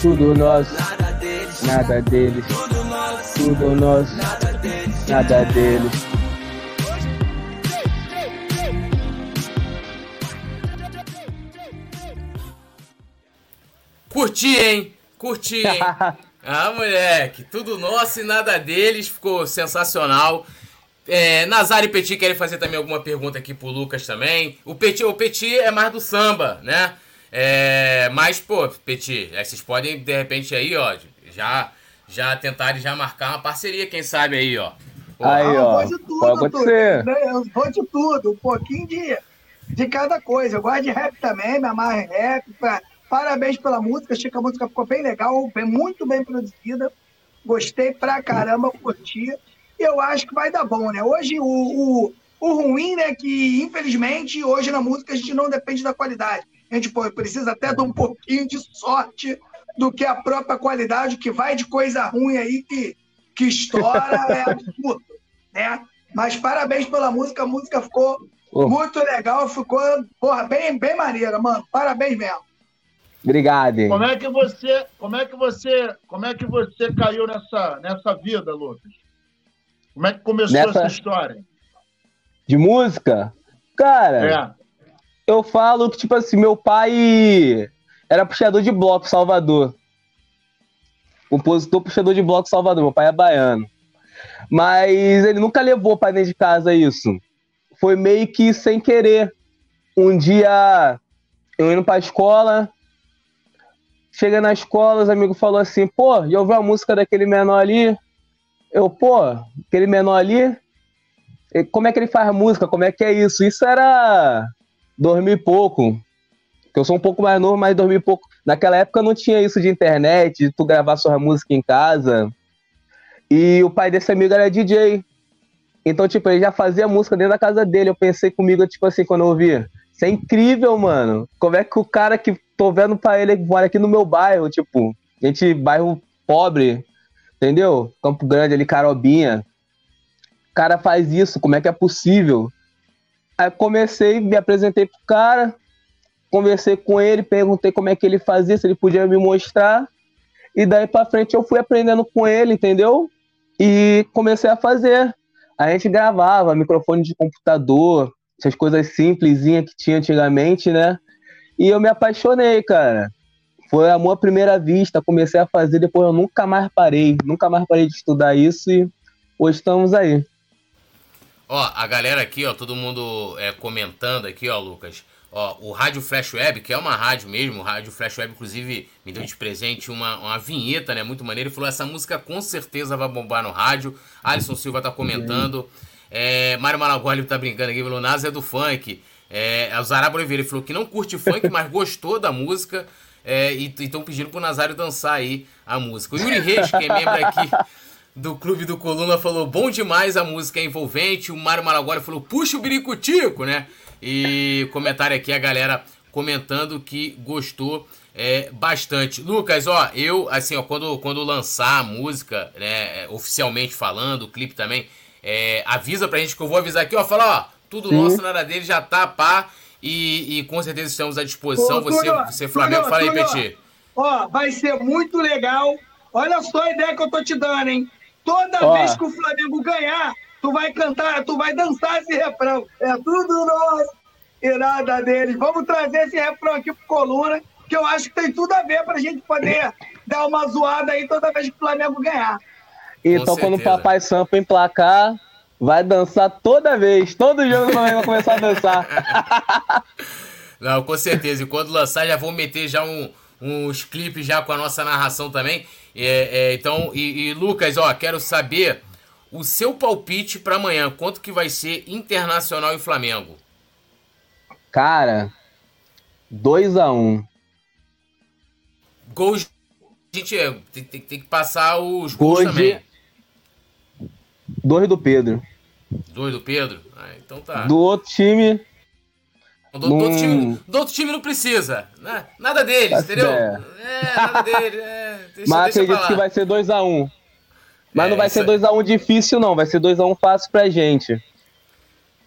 Tudo nós, nada deles. Tudo nós, nada deles. Curti, hein? Curti, hein? [laughs] ah, moleque, tudo nosso e nada deles. Ficou sensacional. É, Nazar e Petit querem fazer também alguma pergunta aqui pro Lucas também. O Petit, o Petit é mais do samba, né? É, mas, pô, Petit, é, vocês podem, de repente, aí, ó, já, já tentarem já marcar uma parceria, quem sabe aí, ó. Aí, ah, ó, de tudo, pode acontecer. Eu vou de tudo, um pouquinho de, de cada coisa. Eu gosto de rap também, me amarro em rap. Pra, parabéns pela música, achei que a música ficou bem legal, bem, muito bem produzida. Gostei pra caramba, curti eu acho que vai dar bom, né? Hoje, o, o, o ruim, né, que infelizmente, hoje na música a gente não depende da qualidade. A gente pô, precisa até de um pouquinho de sorte do que a própria qualidade, que vai de coisa ruim aí que, que estoura, [laughs] é absurdo, né? Mas parabéns pela música, a música ficou oh. muito legal, ficou, porra, bem, bem maneira, mano. Parabéns mesmo. Obrigado. Como é que você, como é que você, como é que você caiu nessa, nessa vida, Lucas? Como é que começou Nessa... essa história? De música? Cara, é. eu falo que, tipo assim, meu pai era puxador de bloco Salvador. Compositor puxador de bloco Salvador, meu pai é baiano. Mas ele nunca levou para dentro de casa isso. Foi meio que sem querer. Um dia eu indo pra escola, chega na escola, os amigos falaram assim, pô, já ouviu a música daquele menor ali? Eu, pô, aquele menor ali, como é que ele faz música? Como é que é isso? Isso era dormir pouco. Eu sou um pouco mais novo, mas dormir pouco. Naquela época não tinha isso de internet, de tu gravar sua música em casa. E o pai desse amigo era DJ. Então, tipo, ele já fazia música dentro da casa dele. Eu pensei comigo, tipo assim, quando eu ouvi. Isso é incrível, mano. Como é que o cara que tô vendo pra ele mora aqui no meu bairro, tipo, gente, bairro pobre, Entendeu? Campo Grande ali, Carobinha. O cara faz isso, como é que é possível? Aí comecei, me apresentei pro cara, conversei com ele, perguntei como é que ele fazia, se ele podia me mostrar. E daí pra frente eu fui aprendendo com ele, entendeu? E comecei a fazer. A gente gravava, microfone de computador, essas coisas simplesinhas que tinha antigamente, né? E eu me apaixonei, cara. Foi amor à primeira vista, comecei a fazer, depois eu nunca mais parei, nunca mais parei de estudar isso e hoje estamos aí. Ó, a galera aqui, ó, todo mundo é, comentando aqui, ó, Lucas. Ó, o Rádio Flash Web, que é uma rádio mesmo, o Rádio Flash Web, inclusive, me deu de presente uma, uma vinheta, né? Muito maneiro. Ele falou: essa música com certeza vai bombar no rádio. Alisson Silva tá comentando. É, Mário Malagoli tá brincando aqui, falou: Nasa é do funk. É, o Zarabo Oliveira falou que não curte funk, mas gostou da música. É, e estão pedindo pro Nazário dançar aí a música. O Yuri Reis, que é membro aqui [laughs] do Clube do Coluna, falou: bom demais a música é envolvente. O Mário Malagoli falou: puxa o biricutico, né? E comentário aqui a galera comentando que gostou é, bastante. Lucas, ó, eu, assim, ó, quando, quando lançar a música, né, oficialmente falando, o clipe também, é, avisa pra gente que eu vou avisar aqui, ó, fala, ó, tudo Sim. nosso, nada dele, já tá, pá, e, e com certeza estamos à disposição. Pô, você, Túlio, você Flamengo, Túlio, fala aí, Petit. Ó, vai ser muito legal. Olha só a ideia que eu tô te dando, hein? Toda ó. vez que o Flamengo ganhar, tu vai cantar, tu vai dançar esse refrão. É tudo nosso e nada deles. Vamos trazer esse refrão aqui pro Coluna, que eu acho que tem tudo a ver pra gente poder dar uma zoada aí toda vez que o Flamengo ganhar. Então, quando o Papai Sampa emplacar, vai dançar toda vez. Todo jogo o Flamengo vai começar a dançar. [laughs] Não, com certeza. E quando lançar, já vou meter já um, uns clipes já com a nossa narração também. É, é, então, e, e, Lucas, ó, quero saber o seu palpite para amanhã. Quanto que vai ser Internacional e Flamengo? Cara, 2 a 1 um. Gols. Gente, é, tem, tem, tem, que passar os gols, gols também. Dois do Pedro. Dois do Pedro? Ah, então tá. Do outro time. Do, do, outro time, do outro time não precisa. Né? Nada deles, entendeu? É, é nada deles. É, [laughs] deixa, Mas deixa acredito que vai ser 2x1. Um. Mas é, não vai ser 2x1 um difícil, não. Vai ser 2x1 um fácil pra gente.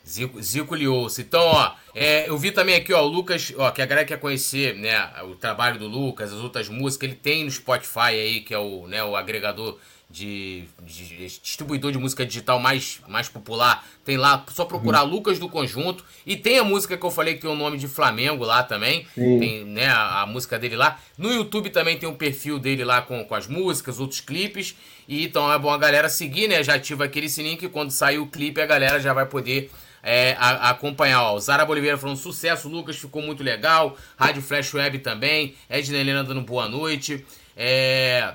Zico, Zico Liouça. Então, ó, é, eu vi também aqui, ó, o Lucas, ó, que a galera quer conhecer, né, o trabalho do Lucas, as outras músicas, ele tem no Spotify aí, que é o, né, o agregador de, de, distribuidor de música digital mais, mais popular. Tem lá, só procurar uhum. Lucas do Conjunto. E tem a música que eu falei que tem o nome de Flamengo lá também. Sim. Tem né, a, a, música dele lá. No YouTube também tem um perfil dele lá com, com as músicas, outros clipes. E então é bom a galera seguir, né? Já ativa aquele sininho que quando sair o clipe a galera já vai poder é, a, a acompanhar. Ó, o Zara Boliveira falando sucesso, Lucas ficou muito legal. Rádio Flash Web também. Edna Helena dando boa noite. É,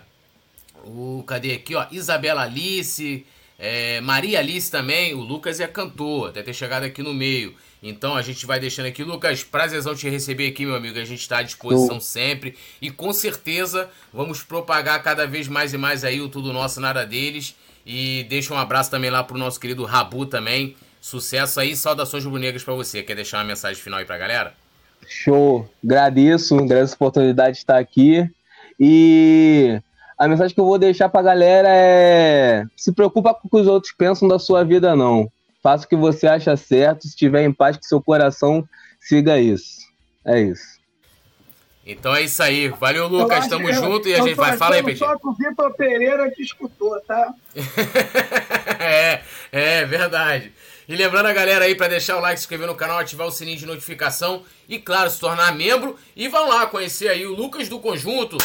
o, cadê aqui, ó? Isabela Alice, é, Maria Alice também. O Lucas é cantor, até ter chegado aqui no meio. Então a gente vai deixando aqui. Lucas, prazerzão te receber aqui, meu amigo. A gente está à disposição sempre. E com certeza vamos propagar cada vez mais e mais aí o Tudo Nosso Nada Deles. E deixa um abraço também lá pro nosso querido Rabu também. Sucesso aí, saudações rubro-negras para você. Quer deixar uma mensagem final aí pra galera? Show, agradeço, agradeço a oportunidade de estar aqui. E a mensagem que eu vou deixar pra galera é: se preocupa com o que os outros pensam da sua vida, não. Faça o que você acha certo, se estiver em paz com seu coração, siga isso. É isso. Então é isso aí. Valeu, Lucas. Tamo junto e a gente vai. Fala aí, Petit. Só com o Vitor Pereira que escutou, tá? [laughs] é, é verdade. E lembrando a galera aí para deixar o like, se inscrever no canal, ativar o sininho de notificação e, claro, se tornar membro. E vão lá conhecer aí o Lucas do Conjunto,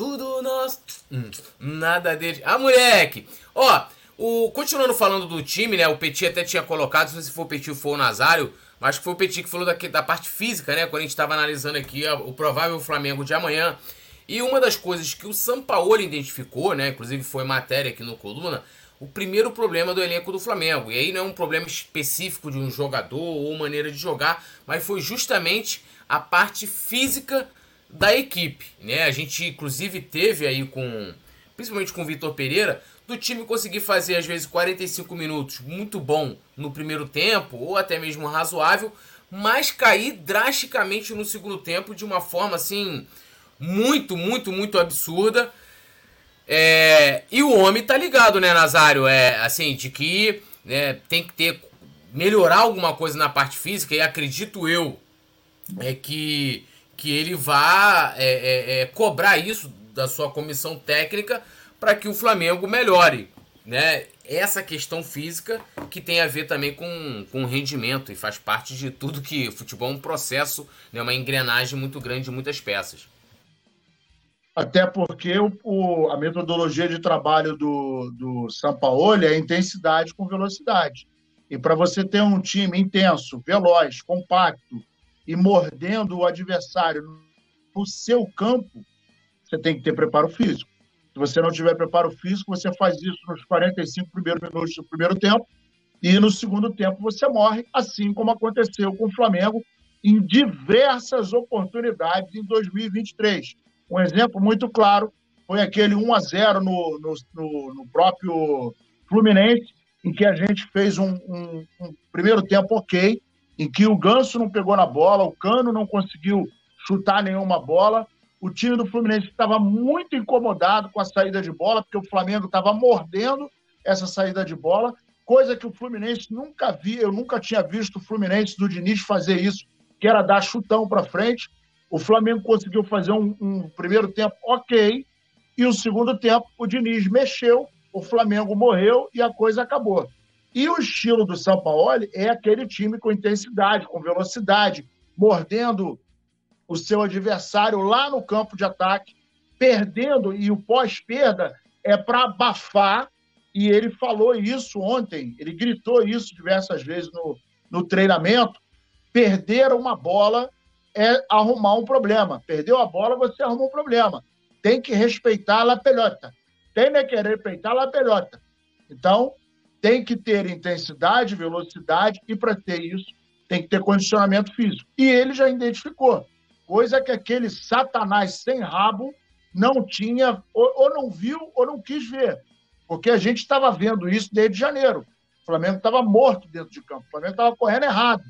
tudo nosso. Hum, nada dele. Ah, moleque! Ó, o, continuando falando do time, né? O Petit até tinha colocado, se foi o Petit ou foi o Nazário, mas que foi o Petit que falou da, da parte física, né? Quando a gente estava analisando aqui ó, o provável Flamengo de amanhã. E uma das coisas que o Sampaoli identificou, né? Inclusive foi matéria aqui no Coluna, o primeiro problema do elenco do Flamengo. E aí não é um problema específico de um jogador ou maneira de jogar, mas foi justamente a parte física da equipe, né? A gente inclusive teve aí com, principalmente com o Vitor Pereira, do time conseguir fazer às vezes 45 minutos muito bom no primeiro tempo ou até mesmo razoável, mas cair drasticamente no segundo tempo de uma forma assim muito, muito, muito absurda. É, e o homem tá ligado, né, Nazário? É assim, de que né, tem que ter melhorar alguma coisa na parte física, e acredito eu é que que ele vá é, é, é, cobrar isso da sua comissão técnica para que o Flamengo melhore. né, essa questão física que tem a ver também com, com rendimento e faz parte de tudo que futebol é um processo, né, uma engrenagem muito grande de muitas peças. Até porque o, o, a metodologia de trabalho do, do Sampaoli é intensidade com velocidade. E para você ter um time intenso, veloz, compacto e mordendo o adversário no seu campo, você tem que ter preparo físico. Se você não tiver preparo físico, você faz isso nos 45 primeiros minutos do primeiro tempo e no segundo tempo você morre, assim como aconteceu com o Flamengo em diversas oportunidades em 2023. Um exemplo muito claro foi aquele 1 a 0 no, no, no próprio Fluminense, em que a gente fez um, um, um, primeiro tempo ok, em que o Ganso não pegou na bola, o Cano não conseguiu chutar nenhuma bola, o time do Fluminense estava muito incomodado com a saída de bola, porque o Flamengo estava mordendo essa saída de bola, coisa que o Fluminense nunca vi, eu nunca tinha visto o Fluminense do Diniz fazer isso, que era dar chutão para frente. O Flamengo conseguiu fazer um, um, primeiro tempo ok, e o segundo tempo o Diniz mexeu, o Flamengo morreu e a coisa acabou. E o estilo do São Paulo é aquele time com intensidade, com velocidade, mordendo o seu adversário lá no campo de ataque, perdendo, e o pós-perda é para abafar, e ele falou isso ontem, ele gritou isso diversas vezes no, no treinamento. Perder uma bola é arrumar um problema. Perdeu a bola, você arruma um problema. Tem que respeitar a pelota. Tem que respeitar a pelota. Então, tem que ter intensidade, velocidade, e para ter isso, tem que ter condicionamento físico. E ele já identificou coisa que aquele satanás sem rabo não tinha, ou, ou não viu, ou não quis ver. Porque a gente estava vendo isso desde janeiro. O Flamengo estava morto dentro de campo, o Flamengo estava correndo errado.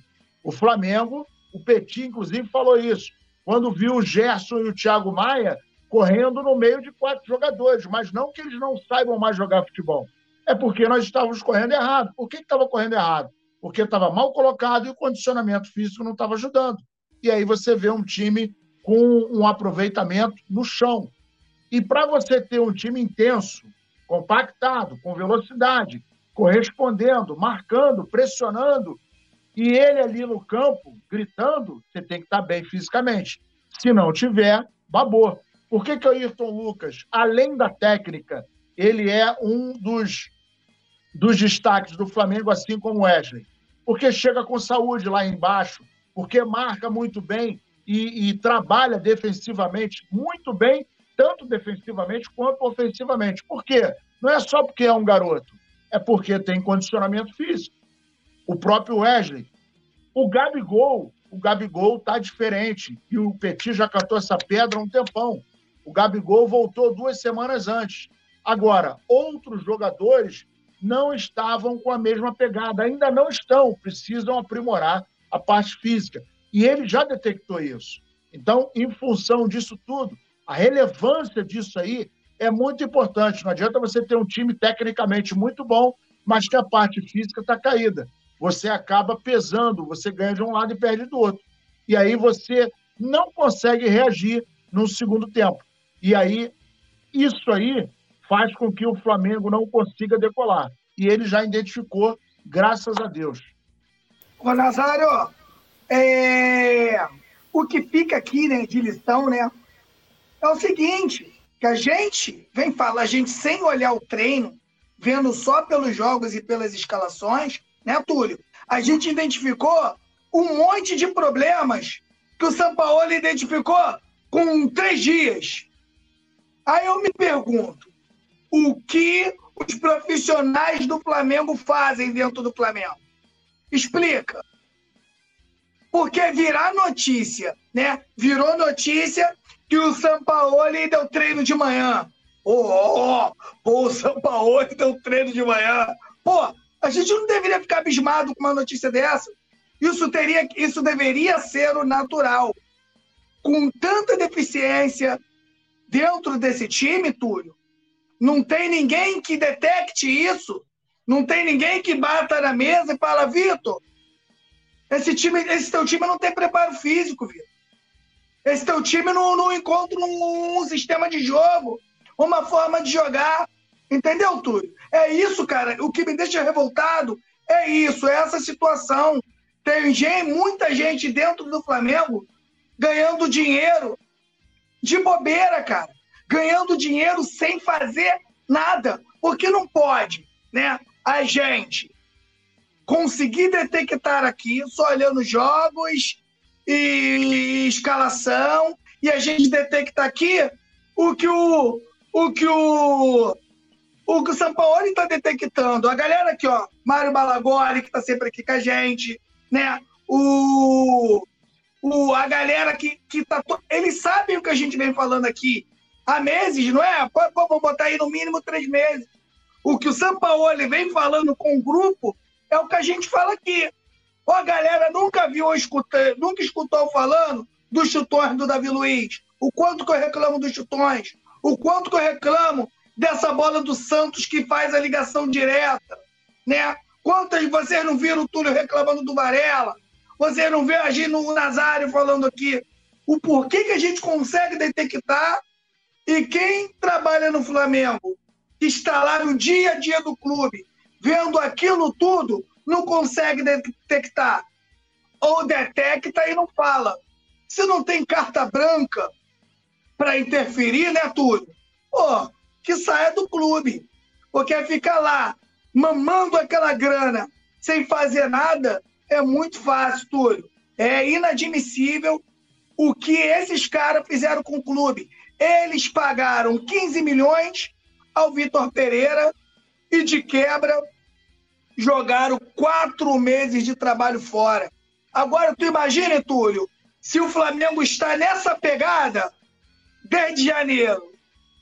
O Flamengo, o Petit, inclusive, falou isso. Quando viu o Gerson e o Thiago Maia correndo no meio de quatro jogadores, mas não que eles não saibam mais jogar futebol. É porque nós estávamos correndo errado. Por que estava correndo errado? Porque estava mal colocado e o condicionamento físico não estava ajudando e aí você vê um time com um aproveitamento no chão. E para você ter um time intenso, compactado, com velocidade, correspondendo, marcando, pressionando, e ele ali no campo, gritando, você tem que estar tá bem fisicamente. Se não tiver, babou. Por que, que o Ayrton Lucas, além da técnica, ele é um dos, dos destaques do Flamengo, assim como o Wesley? Porque chega com saúde lá embaixo, porque marca muito bem e, e trabalha defensivamente muito bem, tanto defensivamente quanto ofensivamente. Por quê? Não é só porque é um garoto, é porque tem condicionamento físico. O próprio Wesley. O Gabigol, o Gabigol tá diferente. E o Petit já cantou essa pedra há um tempão. O Gabigol voltou duas semanas antes. Agora, outros jogadores não estavam com a mesma pegada, ainda não estão, precisam aprimorar a parte física. E ele já detectou isso. Então, em função disso tudo, a relevância disso aí é muito importante. Não adianta você ter um time tecnicamente muito bom, mas que a parte física está caída. Você acaba pesando, você ganha de um lado e perde do outro. E aí você não consegue reagir no segundo tempo. E aí, isso aí faz com que o Flamengo não consiga decolar. E ele já identificou, graças a Deus. Ô, Nazário, é... o que fica aqui né, de lição, né, é o seguinte, que a gente vem falar, a gente sem olhar o treino, vendo só pelos jogos e pelas escalações, né, Túlio? A gente identificou um monte de problemas que o São Paulo identificou com três dias. Aí eu me pergunto, o que os profissionais do Flamengo fazem dentro do Flamengo? Explica. Porque virar notícia, né? Virou notícia que o Sampaoli deu treino de manhã. Oh, oh, oh, o Sampaoli deu treino de manhã. Pô, a gente não deveria ficar abismado com uma notícia dessa. Isso teria, isso deveria ser o natural. Com tanta deficiência dentro desse time, Túlio, não tem ninguém que detecte isso não tem ninguém que bata na mesa e fala, Vitor, esse, time, esse teu time não tem preparo físico, Vitor. Esse teu time não, não encontra um, um sistema de jogo, uma forma de jogar. Entendeu, Túlio? É isso, cara. O que me deixa revoltado é isso, é essa situação. Tem gente, muita gente dentro do Flamengo ganhando dinheiro de bobeira, cara. Ganhando dinheiro sem fazer nada. Porque não pode, né? A gente conseguir detectar aqui, só olhando jogos e escalação, e a gente detecta aqui o que o, o que o o que o São Paulo está detectando. A galera aqui, ó, Mário Balagoli, que está sempre aqui com a gente, né? O, o, a galera que, que tá. Eles sabem o que a gente vem falando aqui há meses, não é? Vou botar aí no mínimo três meses. O que o São Paulo vem falando com o grupo é o que a gente fala aqui. Ó, a galera nunca viu ou escutou, nunca escutou falando dos chutões do Davi Luiz. O quanto que eu reclamo dos chutões. O quanto que eu reclamo dessa bola do Santos que faz a ligação direta, né? Quantas vocês não viram o Túlio reclamando do Varela? Vocês não vê agindo o Nazário falando aqui o porquê que a gente consegue detectar e quem trabalha no Flamengo, que está lá no dia a dia do clube, vendo aquilo tudo, não consegue detectar. Ou detecta e não fala. Se não tem carta branca para interferir, né, Túlio? Pô, que saia do clube. Porque ficar lá mamando aquela grana sem fazer nada é muito fácil, Túlio. É inadmissível o que esses caras fizeram com o clube. Eles pagaram 15 milhões ao Vitor Pereira e, de quebra, jogaram quatro meses de trabalho fora. Agora, tu imagina, Túlio, se o Flamengo está nessa pegada desde janeiro.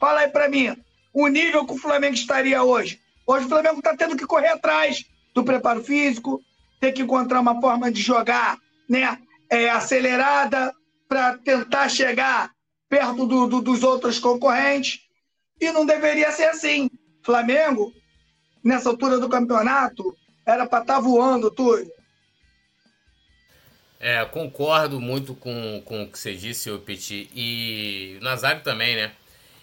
Fala aí para mim o nível que o Flamengo estaria hoje. Hoje o Flamengo está tendo que correr atrás do preparo físico, ter que encontrar uma forma de jogar né, é, acelerada para tentar chegar perto do, do, dos outros concorrentes. E não deveria ser assim. Flamengo, nessa altura do campeonato, era para estar tá voando, Túlio. É, concordo muito com, com o que você disse, Petit. E o Nazário também, né?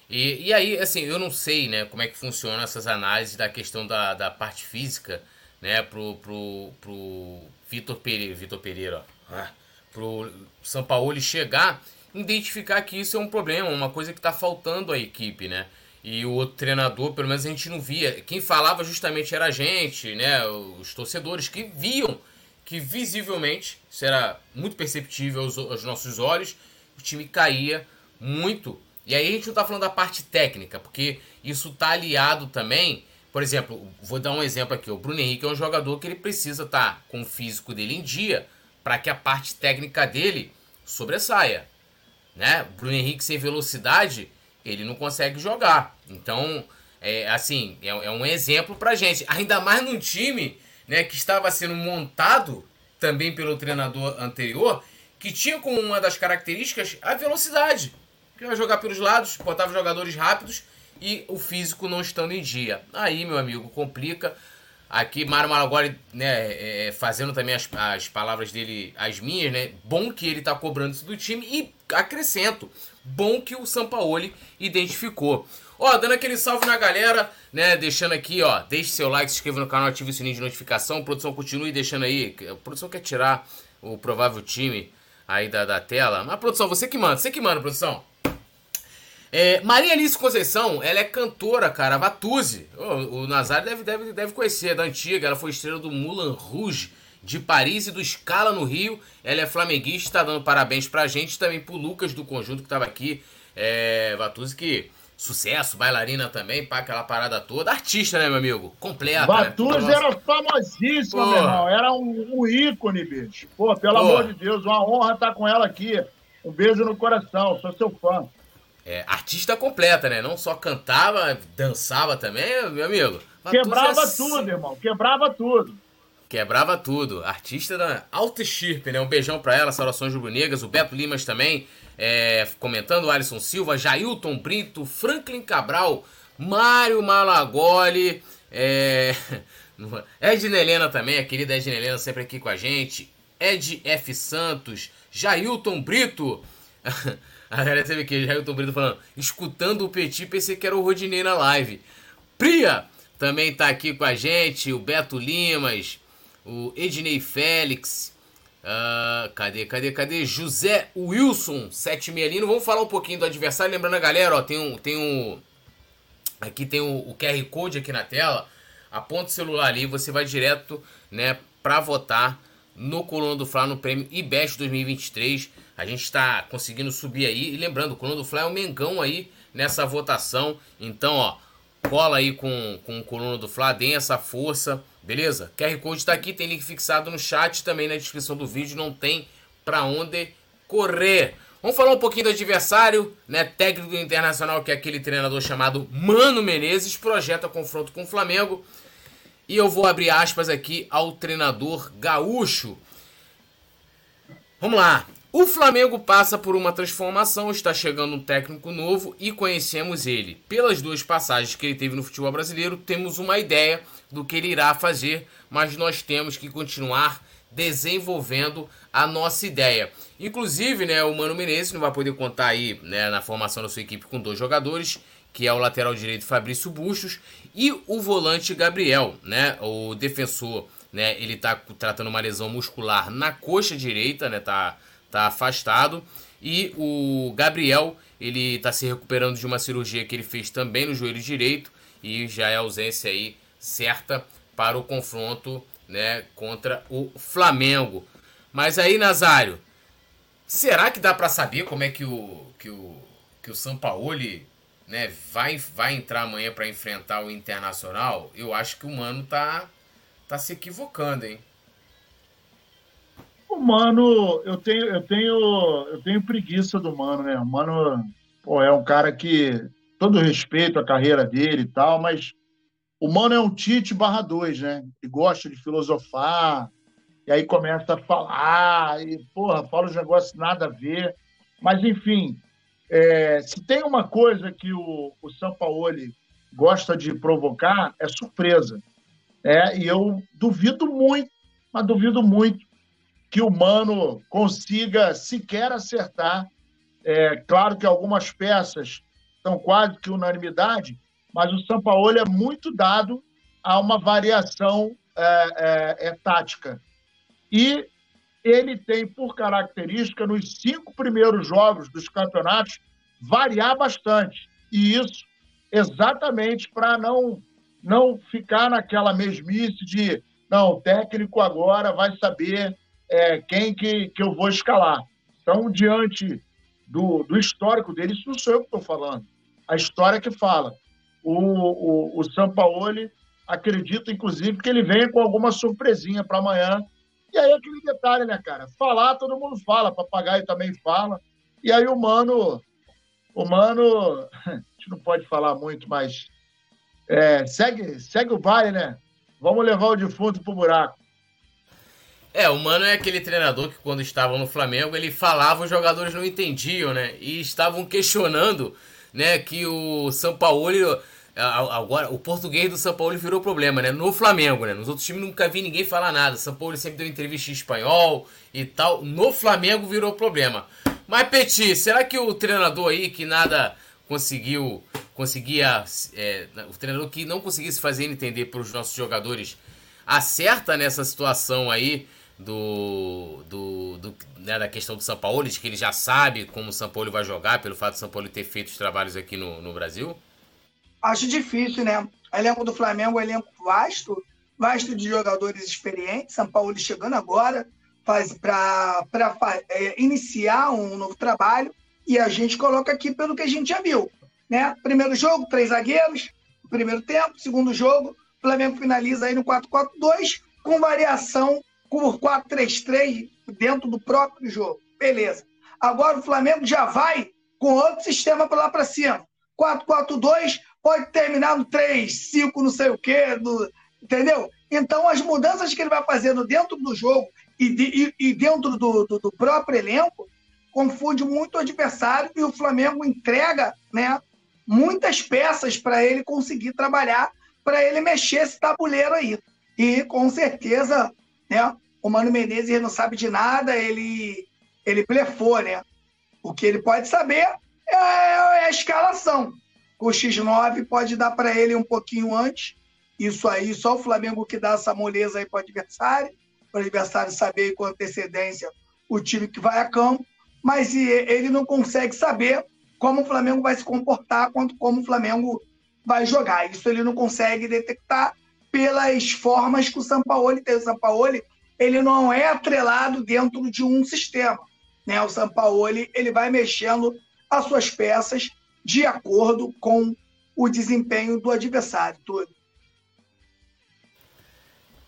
E, e aí, assim, eu não sei, né, como é que funciona essas análises da questão da, da parte física, né, pro, pro, pro Vitor Pereira, Vitor Pereira, ó, ah, pro São Paulo chegar, identificar que isso é um problema, uma coisa que está faltando à equipe, né, e o outro treinador, pelo menos a gente não via, quem falava justamente era a gente, né, os torcedores que viam que visivelmente, isso era muito perceptível aos, aos nossos olhos, o time caía muito e aí a gente não está falando da parte técnica, porque isso está aliado também. Por exemplo, vou dar um exemplo aqui. O Bruno Henrique é um jogador que ele precisa estar tá com o físico dele em dia para que a parte técnica dele sobressaia. Né? Bruno Henrique sem velocidade, ele não consegue jogar. Então, é, assim, é, é um exemplo para gente. Ainda mais num time né, que estava sendo montado também pelo treinador anterior, que tinha como uma das características a velocidade que vai jogar pelos lados, botava jogadores rápidos e o físico não estando em dia. Aí, meu amigo, complica. Aqui, Mário Malagoli, né, é, é, fazendo também as, as palavras dele, as minhas, né? Bom que ele tá cobrando isso do time e acrescento, bom que o Sampaoli identificou. Ó, dando aquele salve na galera, né? Deixando aqui, ó, deixe seu like, se inscreva no canal, ative o sininho de notificação. Produção continue deixando aí. A produção quer tirar o provável time aí da, da tela. Mas, produção, você que manda, você que manda, produção. É, Maria Alice Conceição, ela é cantora, cara, Vatuzzi. O, o Nazário deve, deve, deve conhecer, é da antiga. Ela foi estrela do Moulin Rouge de Paris e do Scala no Rio. Ela é flamenguista, tá dando parabéns pra gente. Também pro Lucas do conjunto que tava aqui. É, Vatuzzi que sucesso, bailarina também, pá, aquela parada toda. Artista, né, meu amigo? Completa. Vatuzzi né? era famosíssima, meu irmão. Era um, um, ícone, bicho. Pô, pelo Pô. amor de Deus, uma honra estar com ela aqui. Um beijo no coração, sou seu fã é, artista completa, né? Não só cantava, dançava também, meu amigo. Quebrava é... tudo, irmão. Quebrava tudo. Quebrava tudo. Artista da alta estirpe, né? Um beijão pra ela, saudações rubro-negras. O Beto Limas também é, comentando. O Alisson Silva, Jailton Brito, Franklin Cabral, Mário Malagoli, é... [laughs] Edna Helena também, a querida Edna Helena sempre aqui com a gente. Ed F. Santos, Jailton Brito. [laughs] A galera teve aqui, Jailton Brito falando, escutando o Petit, pensei que era o Rodinei na live. Pria também está aqui com a gente, o Beto Limas, o Ednei Félix, uh, cadê, cadê, cadê? José Wilson, 76 Vamos falar um pouquinho do adversário, lembrando a galera, ó, tem um, tem um, aqui tem o, o QR Code aqui na tela, aponta o celular ali, você vai direto, né, para votar no Coluna do Fla no prêmio IBEST 2023. A gente está conseguindo subir aí. E lembrando, o Coluna do Fla é o Mengão aí nessa votação. Então, ó, cola aí com, com o Coluna do Fla, deem essa força, beleza? QR Code está aqui, tem link fixado no chat também na descrição do vídeo. Não tem para onde correr. Vamos falar um pouquinho do adversário, né? Técnico Internacional, que é aquele treinador chamado Mano Menezes, projeta confronto com o Flamengo. E eu vou abrir aspas aqui ao treinador gaúcho. Vamos lá. O Flamengo passa por uma transformação, está chegando um técnico novo e conhecemos ele. Pelas duas passagens que ele teve no futebol brasileiro, temos uma ideia do que ele irá fazer, mas nós temos que continuar desenvolvendo a nossa ideia. Inclusive, né, o Mano Menezes não vai poder contar aí, né, na formação da sua equipe com dois jogadores, que é o lateral direito Fabrício Bustos e o volante Gabriel, né? O defensor, né? Ele tá tratando uma lesão muscular na coxa direita, né? Tá, tá afastado. E o Gabriel, ele tá se recuperando de uma cirurgia que ele fez também no joelho direito e já é ausência aí certa para o confronto, né, contra o Flamengo. Mas aí, Nazário, será que dá para saber como é que o que o que o Sampaoli né, vai, vai entrar amanhã para enfrentar o Internacional, eu acho que o Mano tá, tá se equivocando, hein? O Mano, eu tenho, eu tenho, eu tenho preguiça do Mano, né? O Mano pô, é um cara que, todo respeito à carreira dele e tal, mas o Mano é um Tite barra dois, né? Ele gosta de filosofar, e aí começa a falar, e, porra, fala os negócios nada a ver. Mas, enfim, é, se tem uma coisa que o, o Sampaoli gosta de provocar, é surpresa. É, e eu duvido muito, mas duvido muito que o Mano consiga sequer acertar. É, claro que algumas peças são quase que unanimidade, mas o Sampaoli é muito dado a uma variação é, é, é tática. E ele tem por característica, nos cinco primeiros jogos dos campeonatos, variar bastante. E isso exatamente para não, não ficar naquela mesmice de não, o técnico agora vai saber é, quem que, que eu vou escalar. Então, diante do, do histórico dele, isso não sou eu que estou falando. A história que fala. O, o, o Sampaoli acredito, inclusive, que ele venha com alguma surpresinha para amanhã e aí aquele detalhe, né, cara? Falar, todo mundo fala, papagaio também fala. E aí o mano, o mano, [laughs] a gente não pode falar muito, mas é, segue, segue o baile, né? Vamos levar o defunto pro buraco. É, o Mano é aquele treinador que quando estava no Flamengo, ele falava, os jogadores não entendiam, né? E estavam questionando, né, que o São Paulo Agora, o português do São Paulo virou problema, né? No Flamengo, né? Nos outros times nunca vi ninguém falar nada. São Paulo sempre deu entrevista em espanhol e tal. No Flamengo virou problema. Mas, Petit, será que o treinador aí que nada conseguiu, conseguia. É, o treinador que não conseguisse fazer entender para os nossos jogadores acerta nessa situação aí do, do, do né, da questão do São Paulo, de que ele já sabe como o São Paulo vai jogar, pelo fato do São Paulo ter feito os trabalhos aqui no, no Brasil? Acho difícil, né? O elenco do Flamengo é um elenco vasto, vasto de jogadores experientes. São Paulo chegando agora para é, iniciar um novo trabalho e a gente coloca aqui pelo que a gente já viu. Né? Primeiro jogo, três zagueiros, primeiro tempo, segundo jogo, o Flamengo finaliza aí no 4-4-2, com variação por 4-3-3 dentro do próprio jogo. Beleza. Agora o Flamengo já vai com outro sistema para lá para cima. 4-4-2, pode terminar no 3, 5, não sei o quê, no, entendeu? Então, as mudanças que ele vai fazendo dentro do jogo e, de, e, e dentro do, do, do, próprio elenco confunde muito o adversário e o Flamengo entrega né, muitas peças para ele conseguir trabalhar, para ele mexer esse tabuleiro aí. E, com certeza, né, o Mano Menezes não sabe de nada, ele, ele blefou, né? O que ele pode saber é, é a escalação. Com o X9 pode dar para ele um pouquinho antes. Isso aí, só o Flamengo que dá essa moleza aí para o adversário, para o adversário saber com antecedência o time que vai a campo, mas ele não consegue saber como o Flamengo vai se comportar, quanto como o Flamengo vai jogar. Isso ele não consegue detectar pelas formas que o Sampaoli tem. O Sampaoli, ele não é atrelado dentro de um sistema. Né? O Sampaoli, ele vai mexendo as suas peças de acordo com o desempenho do adversário. Tudo.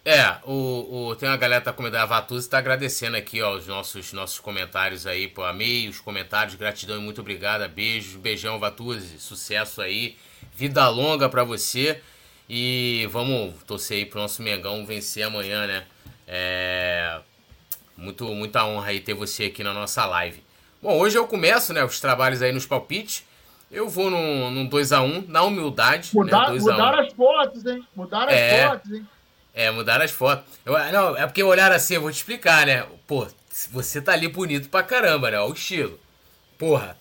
É, o, o, tem uma galera que tá comentando, a Vatuz tá agradecendo aqui, ó, os nossos, nossos comentários aí, pô, amei os comentários, gratidão e muito obrigada, beijos, beijão, Vatuz, sucesso aí, vida longa para você e vamos torcer aí pro nosso Mengão vencer amanhã, né, é, muito, muita honra aí ter você aqui na nossa live. Bom, hoje eu começo, né, os trabalhos aí nos palpites, eu vou num, num 2x1, na humildade, Mudar, né, Mudaram as fotos, hein, mudaram É. as fotos, hein. É, mudaram as fotos. Eu, não, é porque olharam assim, eu vou te explicar, né? Pô, você tá ali bonito pra caramba, né? Ó, o estilo. Porra.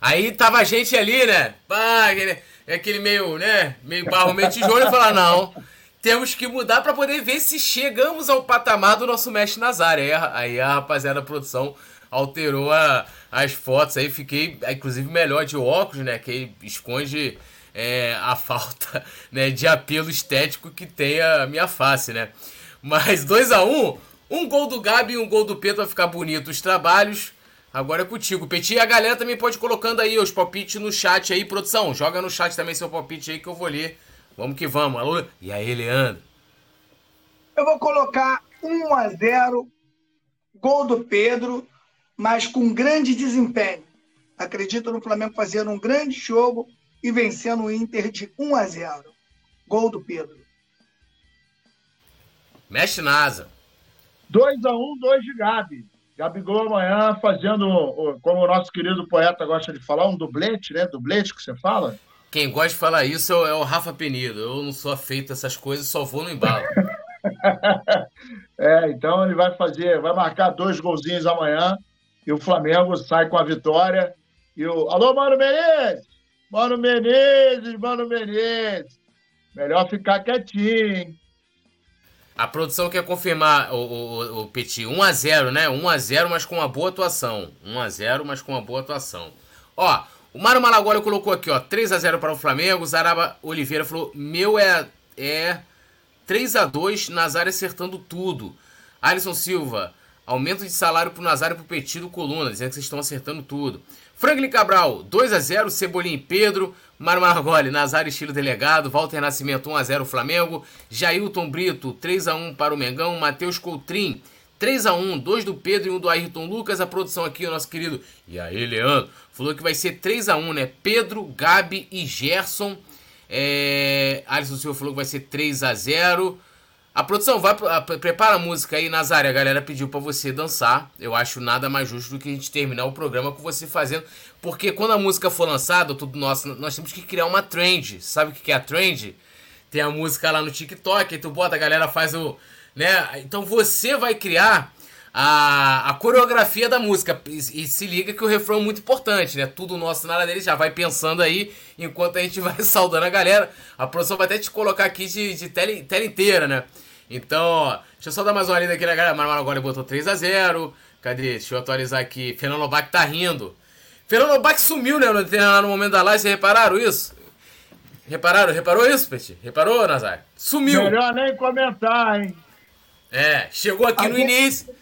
Aí tava a gente ali, né? Pá, aquele, aquele meio, né? Meio barro, meio tijolo. Eu falar, não. Temos que mudar pra poder ver se chegamos ao patamar do nosso mestre Nazário. Aí, a- aí a rapaziada da produção alterou a- as fotos. Aí fiquei, inclusive, melhor de óculos, né? Que esconde é, a [laughs] falta né, de apelo estético que tem a minha face, né? Mas 2 a 1 um, um gol do Gabi e um gol do Pedro vai ficar bonito os trabalhos. Agora é contigo, Petit. E a galera também pode colocando aí os palpites no chat aí, produção. Joga no chat também seu palpite aí que eu vou ler. Vamos que vamos. Alô? E aí, Leandro? Eu vou colocar 1 a 0 gol do Pedro, mas com grande desempenho. Acredito no Flamengo fazendo um grande jogo e vencendo o Inter de 1 a 0. Gol do Pedro. Mexe NASA. 2x1, 2 de Gabi. Gabigol amanhã fazendo, o- como o nosso querido poeta gosta de falar, um dublete, né? Dublete que você fala. Quem gosta de falar isso é o- é o Rafa Penido. Eu não sou afeito a essas coisas, só vou no embalo. [laughs] É, então ele vai fazer, vai marcar dois golzinhos amanhã e o Flamengo sai com a vitória. E o. Alô, Mano Menezes! Mano Menezes, Mano Menezes! Melhor ficar quietinho, hein? A produção quer confirmar o, o, o Petit 1x0, né? 1x0, mas com uma boa atuação. 1x0, mas com uma boa atuação. Ó, o Mário Malagoli colocou aqui, ó, 3x0 para o Flamengo. Zaraba Oliveira falou: meu é, é 3x2, Nazário acertando tudo. Alisson Silva, aumento de salário pro Nazário e Petit do Coluna, dizendo que vocês estão acertando tudo. Franklin Cabral, 2x0, Cebolinha e Pedro. Mário Margoli, Nazário estilo delegado. Walter Nascimento, 1x0 Flamengo. Jailton Brito, 3x1 para o Mengão. Matheus Coutrin, 3x1, 2 do Pedro e 1 do Ayrton Lucas. A produção aqui, o nosso querido. E aí, Leandro? Falou que vai ser 3x1, né? Pedro, Gabi e Gerson. É... Alisson Silva falou que vai ser 3x0. A produção, vai, a- prepara a música aí, Nazário. A galera pediu pra você dançar. Eu acho nada mais justo do que a gente terminar o programa com você fazendo. Porque quando a música for lançada, tudo nosso, nós temos que criar uma trend. Sabe o que é a trend? Tem a música lá no TikTok, aí tu bota, a galera faz o. né? Então você vai criar a, a coreografia da música. E, e se liga que o refrão é muito importante, né? Tudo nosso, nada deles. Já vai pensando aí, enquanto a gente [laughs] vai saudando a galera. A produção vai até te colocar aqui de, de tela, tela inteira, né? Então, ó, deixa eu só dar mais uma lida aqui na galera. Mano agora botou 3x0. Cadê? Deixa eu atualizar aqui. Fernando Lobac tá rindo. Fernando Lobac sumiu, né? No, no momento da live. Vocês repararam isso? Repararam? Reparou isso, Peti? Reparou, Nazário? Sumiu. Melhor nem comentar, hein? É, chegou aqui A no gente- início.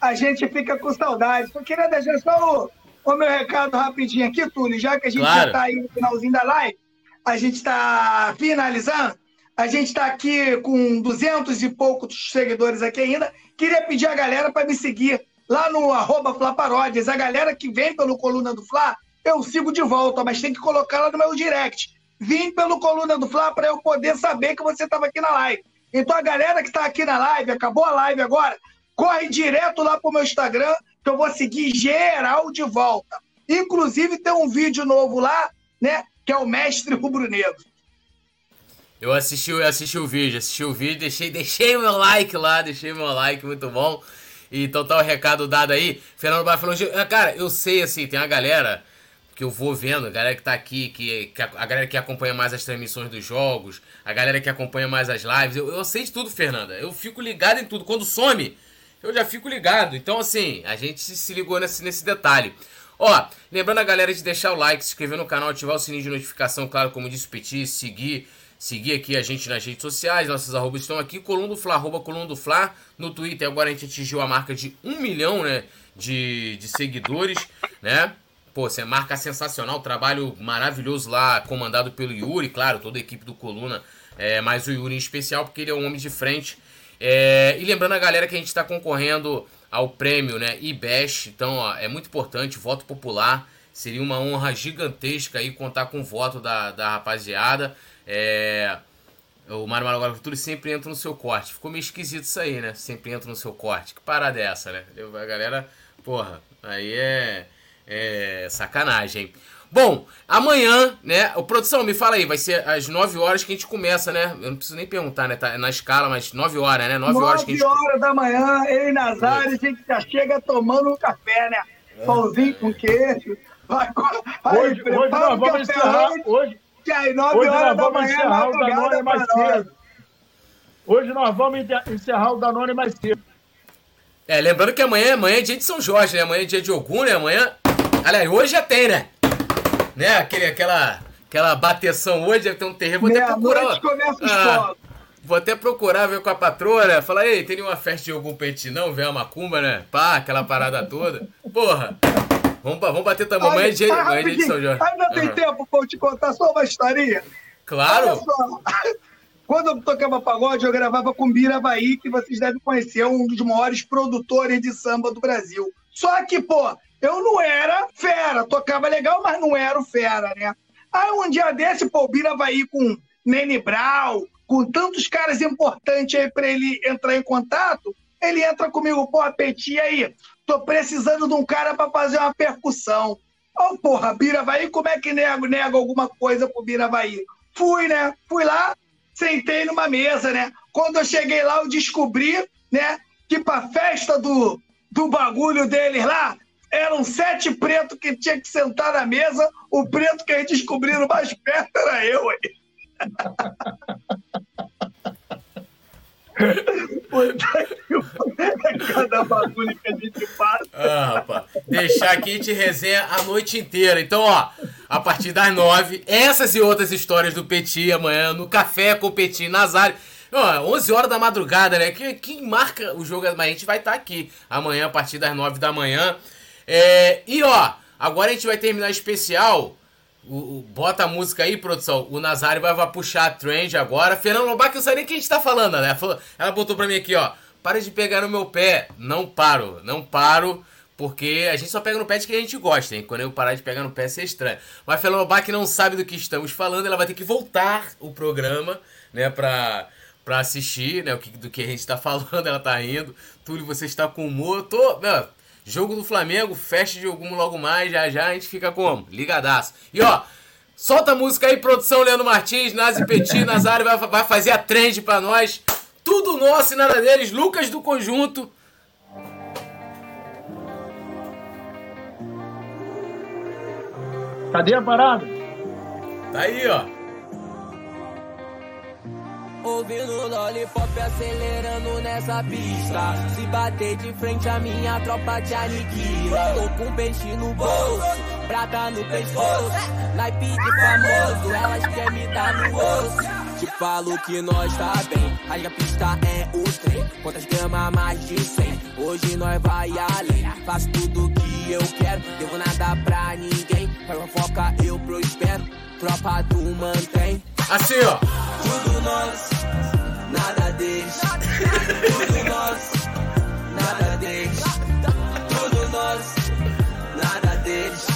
A gente fica com saudade. Só queria deixar só o, o meu recado rapidinho aqui, Túlio, já que a gente Claro. já está aí no finalzinho da live, a gente está finalizando. A gente está aqui com 200 e poucos seguidores aqui ainda. Queria pedir a galera para me seguir lá no arroba. A galera que vem pelo Coluna do Fla, eu sigo de volta, mas tem que colocar lá no meu direct. Vim pelo Coluna do Fla para eu poder saber que você estava aqui na live. Então a galera que está aqui na live, acabou a live agora, corre direto lá pro meu Instagram, que eu vou seguir geral de volta. Inclusive tem um vídeo novo lá, né? Que é o Mestre Rubro Negro. Eu assisti, eu assisti o vídeo, assisti o vídeo, deixei, deixei meu like lá, deixei meu like, muito bom. Então tá o recado dado aí. Fernando Bar falou, "Ah, cara, eu sei assim, tem uma galera que eu vou vendo, a galera que tá aqui, que, que a, a, galera que acompanha mais as transmissões dos jogos, a galera que acompanha mais as lives, eu, eu sei de tudo, Fernanda. Eu fico ligado em tudo. Quando some, eu já fico ligado. Então, assim, a gente se ligou nesse, nesse detalhe. Ó, lembrando a galera de deixar o like, se inscrever no canal, ativar o sininho de notificação, claro, como disse o Petit, seguir, seguir aqui a gente nas redes sociais, nossas arrobas estão aqui, Coluna do Fla, arroba Coluna do Fla, no Twitter agora a gente atingiu a marca de um milhão, né, de, de seguidores, né, Pô, você marca sensacional, trabalho maravilhoso lá, comandado pelo Yuri, claro, toda a equipe do Coluna, é, mas o Yuri em especial, porque ele é um homem de frente. É, e lembrando a galera que a gente está concorrendo ao prêmio, né, IBEST, então ó, é muito importante, voto popular, seria uma honra gigantesca aí contar com o voto da, da rapaziada. É, o Mário Agora Futuro sempre entra no seu corte. Ficou meio esquisito isso aí, né? Sempre entra no seu corte. Que parada é essa, né? A galera, porra, aí é é sacanagem. Bom, amanhã, né? O produção, me fala aí, vai ser às 9 horas que a gente começa, né? Eu não preciso nem perguntar, né? Tá na escala, mas 9 horas, né? 9, 9 horas que a gente. 9 horas da manhã, eu e Nazário, a gente já chega tomando um café, né? Pãozinho com queijo. Vai, vai, hoje, hoje nós vamos encerrar. Hoje, que aí, 9 hoje horas da manhã, encerrar o Danone mais cedo. Hoje nós vamos encerrar o Danone mais cedo. É, lembrando que amanhã, amanhã é dia de São Jorge, né? Amanhã é dia de Ogum, né? Amanhã Aliás, hoje já tem, né? Né? Aquele, aquela, aquela bateção hoje, deve ter um terreno. Vou até procurar. Começa ah, vou até procurar ver com a patroa, né? Falar, ei, tem uma festa de algum peitinho não? Ver a macumba, né? Pá, aquela parada toda. Porra! Vamos, vamos bater também. Amanhã é dia, amanhã é dia de São Jorge. Ainda tem uhum. tempo pra eu te contar só uma historinha? Claro! [laughs] Quando eu tocava pagode, eu gravava com Bira Bahia, que vocês devem conhecer, um dos maiores produtores de samba do Brasil. Só que, pô, eu não era fera, tocava legal, mas não era o fera, né? Aí um dia desse, pô, o Bira ir com Nene Brau, com tantos caras importantes aí pra ele entrar em contato, ele entra comigo, pô, Petit, aí, tô precisando de um cara para fazer uma percussão. Ô, oh, porra, Bira vai como é que nego, nego alguma coisa pro Bira vai Fui, né? Fui lá, sentei numa mesa, né? Quando eu cheguei lá, eu descobri, né, que pra festa do, do bagulho deles lá, eram sete pretos que tinha que sentar na mesa. O preto que gente descobriu mais perto era eu. Aí. [laughs] Cada bagulho que a gente passa. Ah, rapaz. Deixar aqui a gente resenha a noite inteira. Então, ó, a partir das nove, essas e outras histórias do Petit amanhã, no Café com o Petit Nazário. Ó, 11 horas da madrugada, né? Quem, quem marca o jogo? Mas a gente vai estar tá aqui amanhã, a partir das nove da manhã. É, e ó, agora a gente vai terminar especial. O, o, bota a música aí, produção. O Nazário vai, vai puxar a trend agora. Fernando Lobac, eu sei nem que a gente tá falando, né? Ela botou pra mim aqui, ó. Para de pegar no meu pé. Não paro, não paro. Porque a gente só pega no pé de que a gente gosta, hein? Quando eu parar de pegar no pé, é estranho. Mas Fernando Lobac não sabe do que estamos falando. Ela vai ter que voltar o programa, né? Pra, pra assistir, né? O que, do que a gente tá [laughs] falando. Ela tá rindo. Túlio, você está com humor. Eu tô. Meu, Jogo do Flamengo, festa de algum logo mais, já já a gente fica como? Ligadaço. E ó, solta a música aí, produção Leandro Martins, Nazi Petit, Nazário vai, vai fazer a trend pra nós. Tudo nosso e nada deles, Lucas do Conjunto. Cadê a parada? Tá aí, ó. Ouvindo lollipop acelerando nessa pista Se bater de frente a minha tropa te aniquila Tô com peixe no bolso, prata no pescoço Naipe de famoso, elas querem me dar no osso te falo que nós tá bem, a pista é o trem. Quantas gramas mais de 100? Hoje nós vai além. Faço tudo que eu quero, devo nada pra ninguém. Pra fofoca eu prospero, tropa do mantém. Assim, ó. Tudo nós, nada deles. Tudo nós, nada deles. Tudo nós, nada deles.